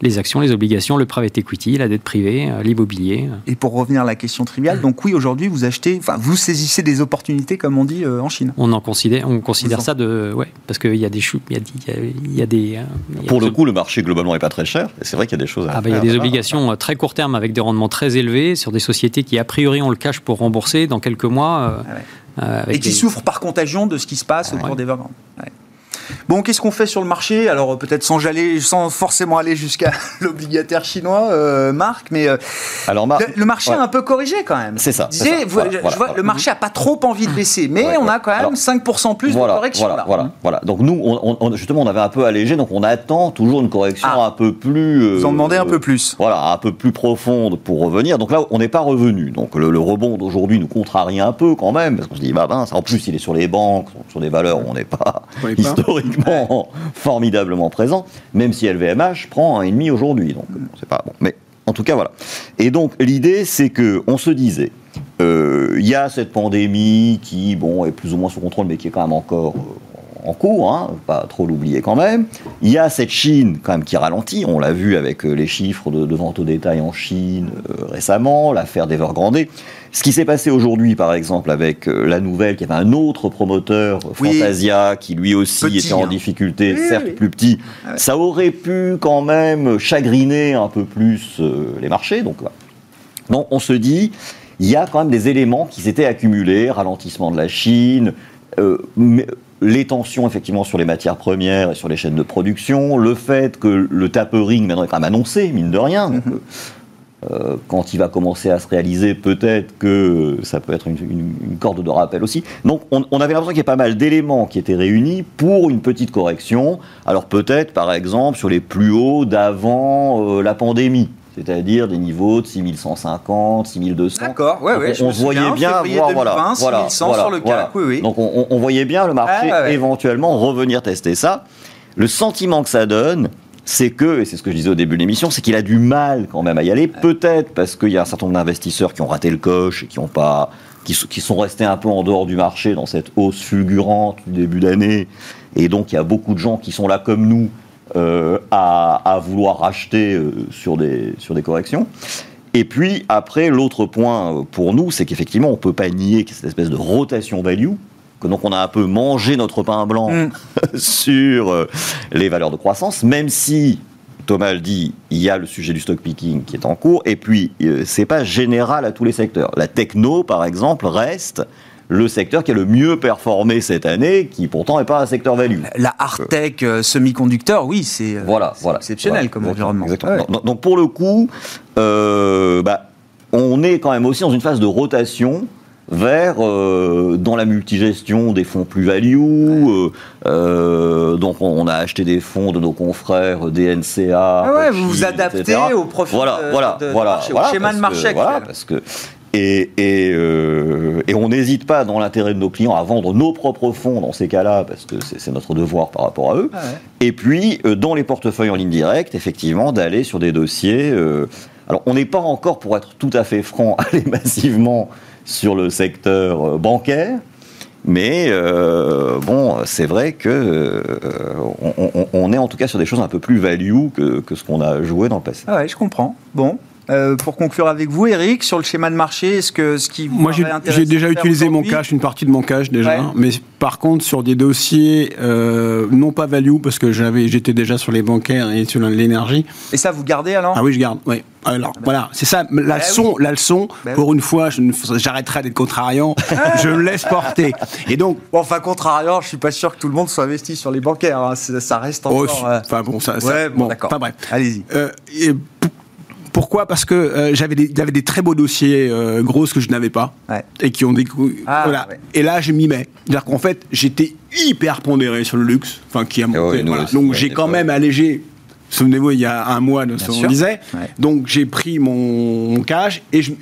les actions, les obligations, le private equity, la dette privée, euh, l'immobilier. et pour revenir à la question triviale, donc oui, aujourd'hui, vous achetez, enfin, vous saisissez des opportunités, comme on dit, euh, en Chine. On en considère, on considère Vous en- ça de, ouais, parce qu'il y a des choux, il y a, il y a- il y a des. euh, il y a Pour le coup, le marché globalement est pas très cher. Et c'est vrai qu'il y a des choses à Ah bah, il y a des obligations euh, très court terme avec des rendements très élevés sur des sociétés qui a priori ont le cash pour rembourser dans quelques mois. euh, Ah ouais. euh, avec et qui des- souffrent par contagion de ce qui se passe au Ouais. cours des Evergrande. Ouais. Bon, qu'est-ce qu'on fait sur le marché? Alors euh, peut-être sans, aller- sans forcément aller jusqu'à [LAUGHS] l'obligataire chinois, euh, Marc, mais euh, Alors, Marc, le, le marché ouais. a un peu corrigé quand même. C'est ça, disais, ça. vous- Voilà, je voilà, vois, voilà. le marché a pas trop envie de baisser, mais Ouais, on a quand même Alors, 5% plus voilà, de correction. Voilà, là. voilà, voilà. Donc nous, on, on- justement, on avait un peu allégé, donc on attend toujours une correction Ah. un peu plus. euh, Vous en demandez un peu plus. Voilà, un peu plus profonde pour revenir. Donc là, on n'est pas revenu. Donc le, le rebond d'aujourd'hui nous contrarie un peu quand même, parce qu'on se dit, bah mince, en plus il est sur les banques, sur des valeurs où on n'est pas On n'est pas. Historiquement formidablement présent, même si LVMH prend un et demi aujourd'hui. Donc c'est pas bon. Mais en tout cas, voilà. Et donc l'idée, c'est que on se disait, euh, il y a cette pandémie qui, bon, est plus ou moins sous contrôle, mais qui est quand même encore euh, en cours, hein, pas trop l'oublier quand même. Il y a cette Chine quand même qui ralentit, on l'a vu avec euh, les chiffres de, de vente au détail en Chine récemment, l'affaire d'Evergrande. Ce qui s'est passé aujourd'hui, par exemple, avec euh, la nouvelle, qu'il y avait un autre promoteur, Oui. Fantasia, qui lui aussi Petit, était en hein. difficulté, Oui, certes oui. plus petit, Ouais. ça aurait pu quand même chagriner un peu plus euh, les marchés. Donc, donc on se dit, il y a quand même des éléments qui s'étaient accumulés, ralentissement de la Chine, euh, mais- les tensions effectivement sur les matières premières et sur les chaînes de production, le fait que le tapering maintenant est quand même annoncé, mine de rien. Donc, Mhm. euh, euh, quand il va commencer à se réaliser, peut-être que ça peut être une, une- une corde de rappel aussi. Donc on, on avait l'impression qu'il y a pas mal d'éléments qui étaient réunis pour une petite correction. Alors peut-être par exemple sur les plus hauts d'avant euh, la pandémie. C'est-à-dire des niveaux de 6150, 6200. D'accord, ouais, Donc, ouais. on, voyait bien février voir, 2020, voilà, voilà, 6100 voilà, sur le CAC, voilà. oui, oui. Donc on, on voyait bien le marché Ah, ouais. éventuellement revenir tester ça. Le sentiment que ça donne, c'est que, et c'est ce que je disais au début de l'émission, c'est qu'il a du mal quand même à y aller. Peut-être parce qu'il y a un certain nombre d'investisseurs qui ont raté le coche et qui ont pas, qui, sont- qui sont restés un peu en dehors du marché dans cette hausse fulgurante du début d'année. Et donc il y a beaucoup de gens qui sont là comme nous euh, à, à vouloir racheter euh, sur, des, sur des corrections. Et puis après, l'autre point euh, pour nous, c'est qu'effectivement, on ne peut pas nier a cette espèce de rotation value, que donc on a un peu mangé notre pain blanc Mm. [LAUGHS] sur euh, les valeurs de croissance, même si, Thomas le dit, il y a le sujet du stock picking qui est en cours, et puis euh, c'est pas général à tous les secteurs. La techno, par exemple, reste le secteur qui a le mieux performé cette année, qui pourtant n'est pas un secteur value. La hard tech euh, semi-conducteur, oui, c'est voilà, voilà, exceptionnel comme environnement. Exactement. Donc, donc, pour le coup, euh, bah, on est quand même aussi dans une phase de rotation vers euh, dans la multigestion des fonds plus-value. Euh, euh, donc on a acheté des fonds de nos confrères DNCA. Ah ouais, vous vous adaptez au profil voilà, de, voilà, de voilà, marché, voilà, au schéma de marché que, voilà, parce que et, et, euh, et on n'hésite pas dans l'intérêt de nos clients à vendre nos propres fonds dans ces cas-là, parce que c'est notre devoir par rapport à eux. Ah ouais. Et puis, dans les portefeuilles en ligne directe, effectivement, d'aller sur des dossiers. euh, alors, on n'est pas encore, pour être tout à fait franc, [LAUGHS] allé massivement sur le secteur euh, bancaire. Mais euh, bon, c'est vrai que euh, on, est en tout cas sur des choses un peu plus value que, que ce qu'on a joué dans le passé. Ah ouais, je comprends. Bon. Euh, pour conclure avec vous, Eric, sur le schéma de marché, est-ce que ce qui vous Moi, j'ai déjà utilisé mon cash, une partie de mon cash déjà. Ouais. Mais par contre, sur des dossiers euh, non pas value, parce que j'avais, j'étais déjà sur les bancaires et sur l'énergie. Et ça, vous gardez alors? Ah oui, je garde. Oui. Alors voilà, c'est ça la Bah leçon. La leçon. Bah pour une fois, j'arrêterai d'être contrariant. [LAUGHS] je me laisse porter. Et donc, Bon, enfin, contrariant, je suis pas sûr que tout le monde soit investi sur les bancaires. hein. Ça, ça reste oh, encore. euh, enfin bon, ça, ça- Ouais, bon, d'accord. Enfin bref. Allez-y. Pourquoi? Parce que euh, j'avais des, j'avais des très beaux dossiers euh, grosses que je n'avais pas Ouais. et qui ont des Ah, voilà. ouais. Et là, je m'y mets. C'est-à-dire qu'en fait, j'étais hyper pondéré sur le luxe, enfin qui a monté. ouais, voilà. aussi, Donc ouais, j'ai quand même allégé. Souvenez-vous, il y a un mois de ce sûr. qu'on disait. Ouais. Donc j'ai pris mon, mon cash et je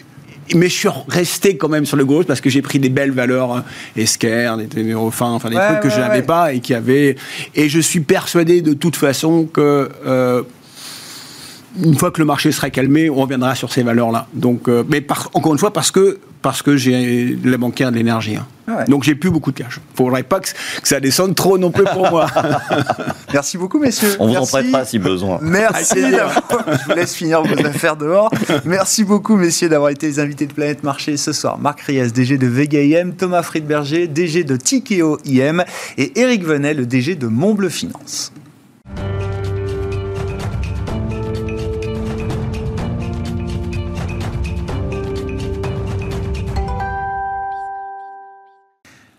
mais je suis resté quand même sur le gros parce que j'ai pris des belles valeurs euh, Esquerre, des Ténérofins, enfin des Ouais, trucs que ouais, je n'avais ouais. pas et qui avaient. Et je suis persuadé de toute façon que euh, une fois que le marché sera calmé, on reviendra sur ces valeurs-là. Donc, euh, mais par- encore une fois, parce que parce que j'ai la bancaire de l'énergie. hein. Ah ouais. Donc j'ai plus beaucoup de cash. Faudrait pas que, que ça descende trop non plus pour moi. [LAUGHS] Merci beaucoup, messieurs. On vous en Merci. prêtera si besoin. Merci. [LAUGHS] Je vous laisse finir vos affaires dehors. Merci beaucoup, messieurs, d'avoir été les invités de Planète Marché ce soir. Marc Rias, DG de Vega IM, Thomas Friedberger, DG de Tikeo IM, et Eric Venet, le DG de Montbleu Finance.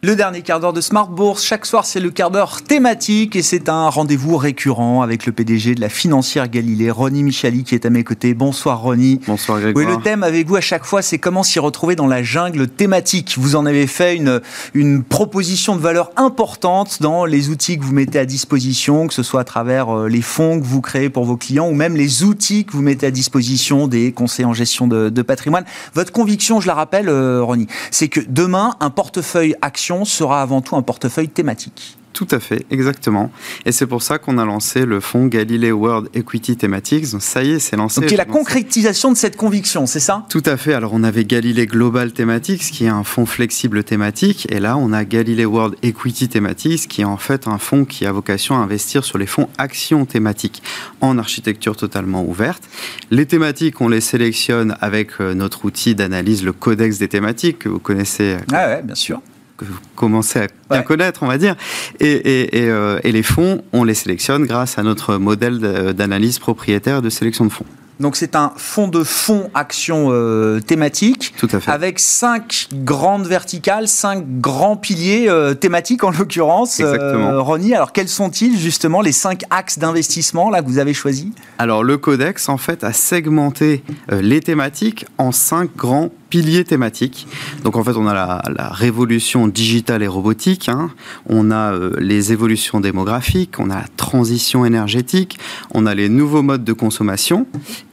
Le dernier quart d'heure de Smart Bourse, chaque soir c'est le quart d'heure thématique et c'est un rendez-vous récurrent avec le PDG de la financière Galilée, Ronnie Michali qui est à mes côtés. Bonsoir Ronnie. Bonsoir Oui, Grégoire. le thème avec vous à chaque fois, c'est comment s'y retrouver dans la jungle thématique. Vous en avez fait une, une proposition de valeur importante dans les outils que vous mettez à disposition, que ce soit à travers euh, les fonds que vous créez pour vos clients ou même les outils que vous mettez à disposition des conseillers en gestion de, de patrimoine. Votre conviction, je la rappelle, euh, Ronnie, c'est que demain, un portefeuille action sera avant tout un portefeuille thématique. Tout à fait, exactement. Et c'est pour ça qu'on a lancé le fonds Galileo World Equity Thematics. Donc, ça y est, c'est lancé. Donc, qui est la lancé- concrétisation de cette conviction, c'est ça? Tout à fait. Alors, on avait Galileo Global Thematics, qui est un fonds flexible thématique. Et là, on a Galileo World Equity Thematics, qui est en fait un fonds qui a vocation à investir sur les fonds actions thématiques en architecture totalement ouverte. Les thématiques, on les sélectionne avec euh, notre outil d'analyse, le Codex des thématiques, que vous connaissez Ah ouais, bien sûr. Que vous commencez à bien Ouais. connaître, on va dire. Et, et- et, euh, et les fonds, on les sélectionne grâce à notre modèle d'analyse propriétaire de sélection de fonds. Donc c'est un fonds de fonds action euh, thématique Tout à fait. avec cinq grandes verticales, cinq grands piliers euh, thématiques en l'occurrence. Exactement. Euh, Ronnie, alors quels sont-ils justement les cinq axes d'investissement là que vous avez choisis? Alors, le Codex, en fait, a segmenté les thématiques en cinq grands piliers thématiques. Donc, en fait, on a la, révolution digitale et robotique, hein. on a euh, les évolutions démographiques, on a la transition énergétique, on a les nouveaux modes de consommation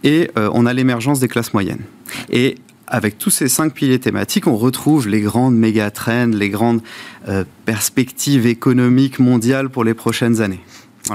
et euh, on a l'émergence des classes moyennes. Et avec tous ces cinq piliers thématiques, on retrouve les grandes méga trends, les grandes euh, perspectives économiques mondiales pour les prochaines années.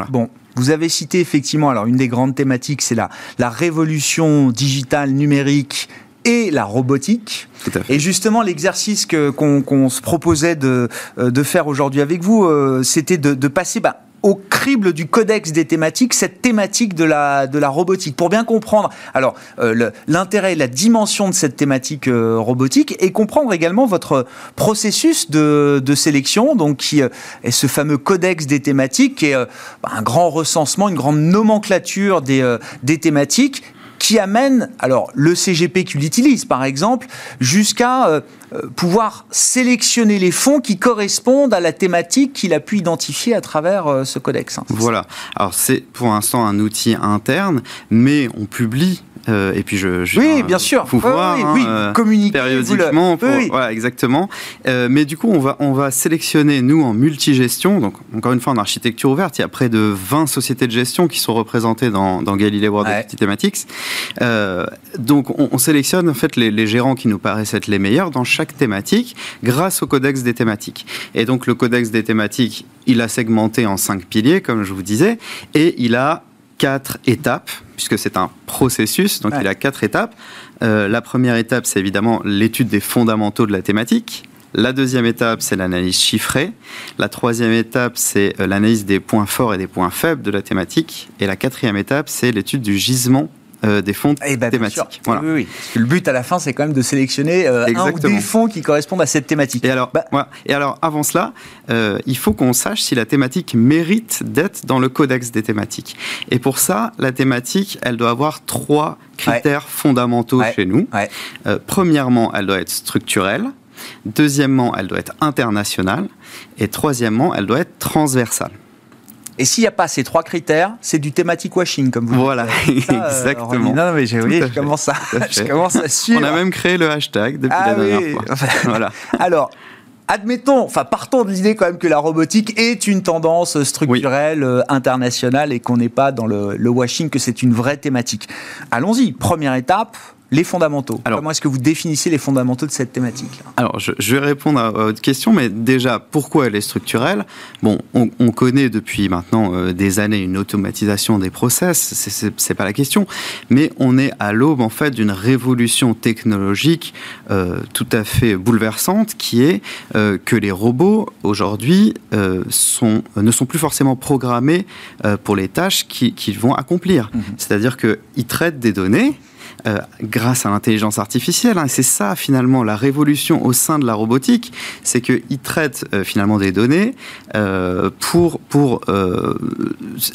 Bon, vous avez cité effectivement, alors une des grandes thématiques, c'est la révolution digitale numérique et la robotique. Et justement, l'exercice que- qu'on se proposait de, euh, de faire aujourd'hui avec vous, euh, c'était de, de passer bah, au crible du codex des thématiques, cette thématique de la, de la robotique. Pour bien comprendre, alors, euh, l'intérêt, la dimension de cette thématique euh, robotique, et comprendre également votre processus de, de sélection, donc qui euh, est ce fameux codex des thématiques, qui est bah, un grand recensement, une grande nomenclature des, des thématiques qui amène, alors le CGP qui l'utilise par exemple, jusqu'à euh, euh, pouvoir sélectionner les fonds qui correspondent à la thématique qu'il a pu identifier à travers euh, ce codex. hein. Voilà. Alors c'est pour l'instant un outil interne, mais on publie. Euh, et puis je, je Oui, bien sûr. vous Oui, voir oui, hein, oui. euh, Communiquer, périodiquement. pour- oui. Voilà, exactement. Euh, mais du coup, on va, on va sélectionner, nous, en multigestion, donc encore une fois en architecture ouverte, il y a près de 20 sociétés de gestion qui sont représentées dans, dans Galileo World Ouais. Euh, donc, on, on sélectionne en fait les, les gérants qui nous paraissent être les meilleurs dans chaque thématique grâce au codex des thématiques. Et donc, le codex des thématiques, il a segmenté en cinq piliers, comme je vous disais, et il a quatre étapes, puisque c'est un processus, donc Ouais. il a quatre étapes. Euh, la première étape, c'est évidemment l'étude des fondamentaux de la thématique. La deuxième étape, c'est l'analyse chiffrée. La troisième étape, c'est euh, l'analyse des points forts et des points faibles de la thématique. Et la quatrième étape, c'est l'étude du gisement euh, des fonds Eh ben, thématiques. Voilà. Oui, oui. Parce que le but à la fin, c'est quand même de sélectionner euh, un ou des fonds qui correspondent à cette thématique. Et alors, Bah, voilà. et alors avant cela, euh, il faut qu'on sache si la thématique mérite d'être dans le codex des thématiques. Et pour ça, la thématique, elle doit avoir trois critères fondamentaux Ouais. chez nous. Ouais. Euh, premièrement, elle doit être structurelle. Deuxièmement, elle doit être internationale. Et troisièmement, elle doit être transversale. Et s'il n'y a pas ces trois critères, c'est du thématique washing, comme vous Voilà, dites. [LAUGHS] Ça, euh, exactement. Non, non, mais j'ai, oui, je commence à, [LAUGHS] je commence suivre. On a même créé le hashtag depuis Ah la dernière oui. fois. [LAUGHS] voilà. Alors, admettons, enfin, partons de l'idée quand même que la robotique est une tendance structurelle euh, internationale et qu'on n'est pas dans le, le washing, que c'est une vraie thématique. Allons-y. Première étape, les fondamentaux. Alors- Comment est-ce que vous définissez les fondamentaux de cette thématique Alors, je, je vais répondre à votre question, mais déjà, pourquoi elle est structurelle? Bon, on, on connaît depuis maintenant euh, des années une automatisation des process, c'est- pas la question, mais on est à l'aube en fait d'une révolution technologique euh, tout à fait bouleversante, qui est euh, que les robots aujourd'hui sont ne sont plus forcément programmés pour les tâches qui- qu'ils vont accomplir. C'est-à-dire qu'ils traitent des données euh, grâce à l'intelligence artificielle. hein. Et c'est ça finalement la révolution au sein de la robotique, c'est qu'ils traitent euh, finalement des données euh, pour, pour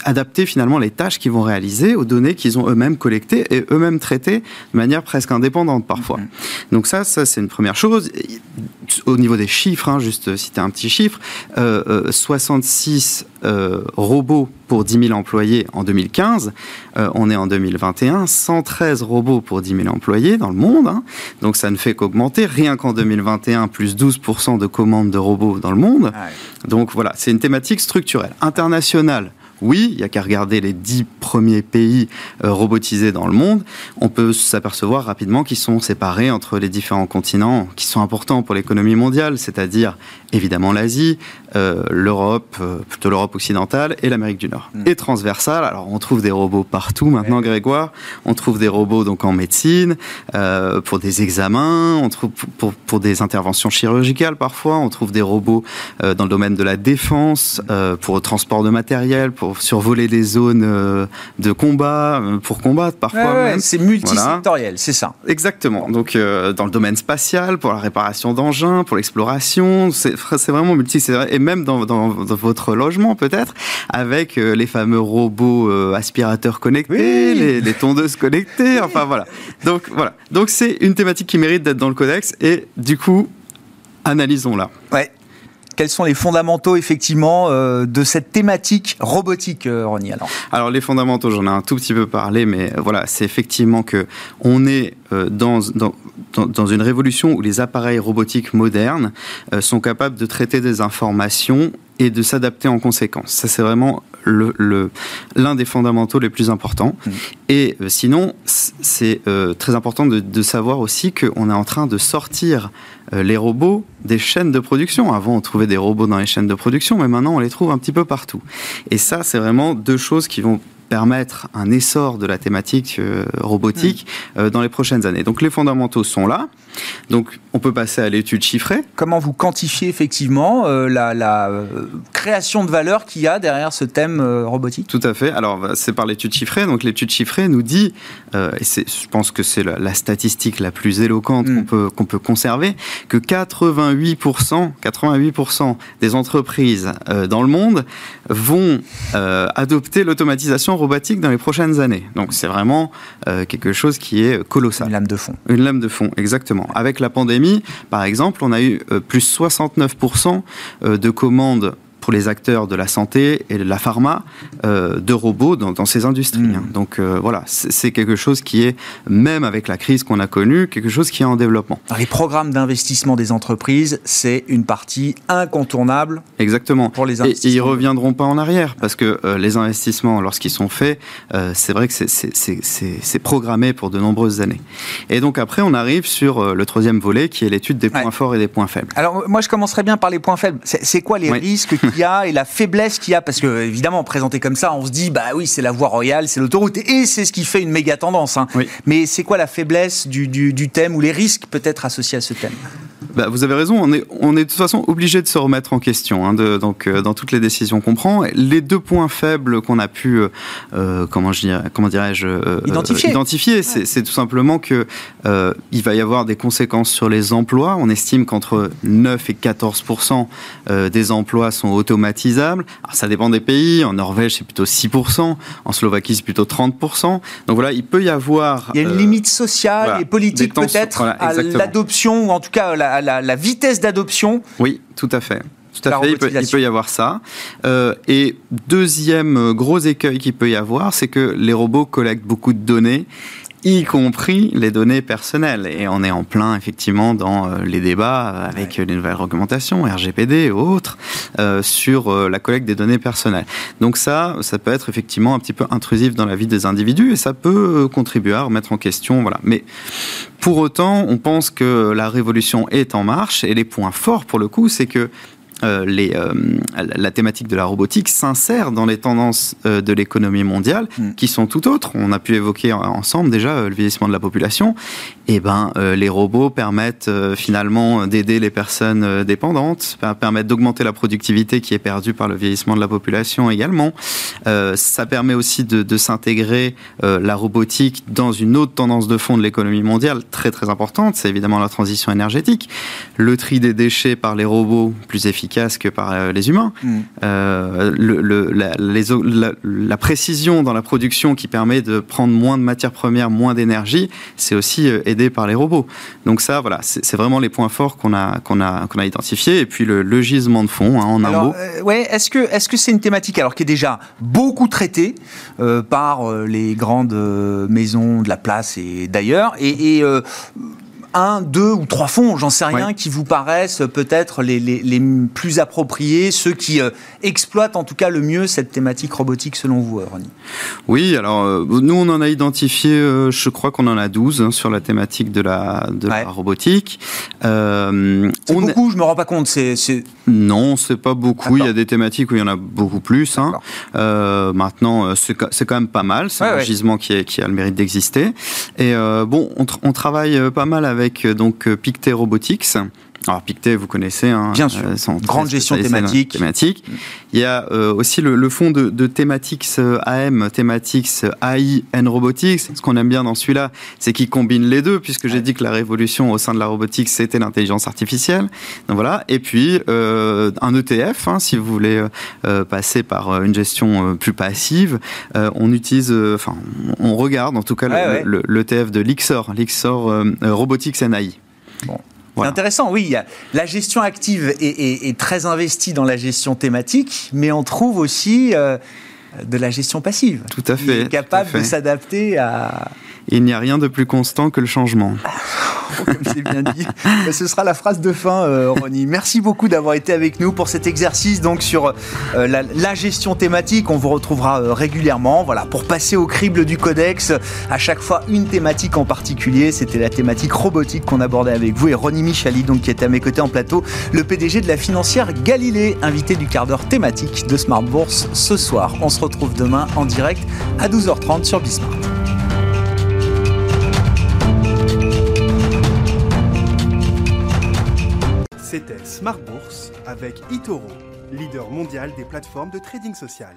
adapter finalement les tâches qu'ils vont réaliser aux données qu'ils ont eux-mêmes collectées et eux-mêmes traitées de manière presque indépendante parfois. Donc ça, ça c'est une première chose. Au niveau des chiffres, hein, juste citer un petit chiffre, euh, euh, 66 euh, robots pour 10 000 employés en 2015. Euh, on est en 2021, 113 robots pour 10 000 employés dans le monde. hein. Donc ça ne fait qu'augmenter. Rien qu'en 2021, plus 12% de commandes de robots dans le monde. Donc voilà, c'est une thématique structurelle. Internationale, oui, il n'y a qu'à regarder les dix premiers pays euh, robotisés dans le monde. On peut s'apercevoir rapidement qu'ils sont séparés entre les différents continents qui sont importants pour l'économie mondiale, c'est-à-dire évidemment l'Asie, euh, l'Europe, euh, plutôt l'Europe occidentale et l'Amérique du Nord. Et transversale, alors on trouve des robots partout maintenant, Grégoire. On trouve des robots donc en médecine, euh, pour des examens, on trouve pour, pour, pour des interventions chirurgicales parfois, on trouve des robots dans le domaine de la défense, pour le transport de matériel, pour survoler des zones euh, de combat, euh, pour combattre parfois Ouais, c'est multisectoriel, c'est ça. Exactement. Donc, euh, dans le domaine spatial, pour la réparation d'engins, pour l'exploration, c'est vraiment multi. c'est vrai. Et même dans, dans- dans votre logement, peut-être, avec euh, les fameux robots euh, aspirateurs connectés, Oui. les, les tondeuses connectées. Enfin, voilà. Donc, voilà. Donc, c'est une thématique qui mérite d'être dans le codex. Et du coup, analysons-la. Ouais. Quels sont les fondamentaux, effectivement, euh, de cette thématique robotique, euh, Ronnie alors Alors les fondamentaux, j'en ai un tout petit peu parlé, mais euh, voilà, c'est effectivement que on est dans, dans, dans, une révolution où les appareils robotiques modernes sont capables de traiter des informations et de s'adapter en conséquence. Ça, c'est vraiment le- le- l'un des fondamentaux les plus importants. Et euh, sinon, c'est euh, très important de, de savoir aussi qu'on est en train de sortir les robots des chaînes de production. Avant, on trouvait des robots dans les chaînes de production, mais maintenant, on les trouve un petit peu partout. Et ça, c'est vraiment deux choses qui vont permettre un essor de la thématique euh, robotique euh, dans les prochaines années. Donc les fondamentaux sont là. Donc on peut passer à l'étude chiffrée. Comment vous quantifiez effectivement euh, la, la, euh, création de valeur qu'il y a derrière ce thème euh, robotique? Tout à fait. Alors, bah, c'est par l'étude chiffrée. Donc, l'étude chiffrée nous dit, et je pense que c'est la, la statistique la plus éloquente Mm. qu'on peut, qu'on peut conserver, que 88%, 88% des entreprises dans le monde vont adopter l'automatisation robotique dans les prochaines années. Donc c'est vraiment euh, quelque chose qui est colossal. Une lame de fond. Une lame de fond, exactement. Avec la pandémie, par exemple, on a eu euh, plus 69% euh, de commandes pour les acteurs de la santé et de la pharma euh, de robots dans, dans ces industries. Mm. hein. Donc euh, voilà, c'est quelque chose qui est, même avec la crise qu'on a connue, quelque chose qui est en développement. Alors, les programmes d'investissement des entreprises, c'est une partie incontournable Exactement. pour les Et, et ils investissements. reviendront pas en arrière parce que euh, les investissements, lorsqu'ils sont faits, euh, c'est vrai que c'est- programmé pour de nombreuses années. Et donc après, on arrive sur euh, le troisième volet qui est l'étude des Ouais. points forts et des points faibles. Alors moi je commencerai bien par les points faibles. C'est quoi les Oui. risques qu'il y a et la faiblesse qu'il y a Parce que évidemment présenté comme ça, on se dit bah oui c'est la voie royale, c'est l'autoroute et c'est ce qui fait une méga tendance. hein. Oui. Mais c'est quoi la faiblesse du, du- du thème ou les risques peut-être associés à ce thème? Bah, vous avez raison, on est, on est de toute façon obligé de se remettre en question hein, de, donc, euh, dans toutes les décisions qu'on prend. Les deux points faibles qu'on a pu, euh, euh, comment, je dirais, comment dirais-je, euh, Identifier. c'est c'est tout simplement euh, il va y avoir des conséquences sur les emplois. On estime qu'entre 9 et 14% euh, des emplois sont automatisables. Alors, ça dépend des pays. En Norvège, c'est plutôt 6% En Slovaquie, c'est plutôt 30% Donc voilà, il peut y avoir. Il y a une limite sociale voilà, et politique peut-être voilà, à l'adoption ou en tout cas la, la- la vitesse d'adoption. Oui, tout à fait. Tout à fait, il peut, il robotisation. peut y avoir ça. Euh, et deuxième euh, gros écueil qu'il peut y avoir, c'est que les robots collectent beaucoup de données, y compris les données personnelles. Et on est en plein, effectivement, dans euh, les débats euh, avec les nouvelles réglementations, RGPD et autres, euh, sur euh, la collecte des données personnelles. Donc ça, ça peut être effectivement un petit peu intrusif dans la vie des individus et ça peut euh, contribuer à remettre en question. Voilà. Mais pour autant, on pense que la révolution est en marche et les points forts pour le coup, c'est que euh, les, euh, la thématique de la robotique s'insère dans les tendances euh, de l'économie mondiale Mm. qui sont tout autres. On a pu évoquer en- ensemble déjà le vieillissement de la population. Et ben, euh, les robots permettent finalement d'aider les personnes dépendantes, per- permettent d'augmenter la productivité qui est perdue par le vieillissement de la population également. Ça permet aussi de, de s'intégrer la robotique dans une autre tendance de fond de l'économie mondiale très très importante, c'est évidemment la transition énergétique. Le tri des déchets par les robots plus efficace que par euh, les humains. Mm. Euh, le- le- la, les o- la- la précision dans la production qui permet de prendre moins de matières premières, moins d'énergie, c'est aussi euh, aidé par les robots. Donc ça, voilà, c'est c'est vraiment les points forts qu'on a, qu'on a, qu'on a identifiés. Et puis le, le gisement de fond, hein, en un Alors, mot. euh, ouais, est-ce que est-ce que c'est une thématique alors qui est déjà beaucoup traitée euh, par les grandes maisons de la place et d'ailleurs et, et, un, deux ou trois fonds, j'en sais rien, qui vous paraissent peut-être les, les- les plus appropriés, ceux qui euh, exploitent en tout cas le mieux cette thématique robotique selon vous, euh, Ronnie Oui, alors euh, nous on en a identifié, euh, je crois qu'on en a 12 hein, sur la thématique de la, de Ouais. la robotique. C'est beaucoup, je me rends pas compte. C'est, c'est- Non, c'est pas beaucoup. Il y a des thématiques où il y en a beaucoup plus. Hein. Maintenant, c'est c'est quand même pas mal. C'est Ouais, un ouais. gisement qui, est- qui a le mérite d'exister. Et bon, on, on travaille pas mal avec euh, donc euh, Pictet Robotics. Alors Pictet, vous connaissez, hein, Bien sûr. très Grande gestion thématique. thématique. Il y a euh, aussi le, le fonds de, de Thematics euh, AM, Thematics euh, AI and Robotics. Ce qu'on aime bien dans celui-là, c'est qu'il combine les deux, puisque j'ai dit que la révolution au sein de la robotique, c'était l'intelligence artificielle. Donc voilà. Et puis euh, un ETF, hein, si vous voulez euh, euh, passer par euh, une gestion euh, plus passive, euh, on utilise, euh, enfin, on regarde en tout cas le- Ouais, le- l'ETF de l'IXOR, l'IXOR euh, euh, Robotics and AI. Bon. Voilà. C'est intéressant, oui. La gestion active est, est- est très investie dans la gestion thématique, mais on trouve aussi euh, de la gestion passive. Tout à fait, est tout capable fait. de s'adapter à. Il n'y a rien de plus constant que le changement. Oh, [LAUGHS] comme c'est bien dit. Ce sera la phrase de fin, euh, Ronnie. Merci beaucoup d'avoir été avec nous pour cet exercice donc sur euh, la, la gestion thématique. On vous retrouvera euh, régulièrement. Voilà, pour passer au crible du codex, à chaque fois une thématique en particulier. C'était la thématique robotique qu'on abordait avec vous et Ronnie Michali, donc qui est à mes côtés en plateau, le PDG de la financière Galilée, invité du quart d'heure thématique de Smart Bourse ce soir. On se retrouve demain en direct à 12h30 sur Bismart. C'était Smart Bourse avec Itoro, leader mondial des plateformes de trading social.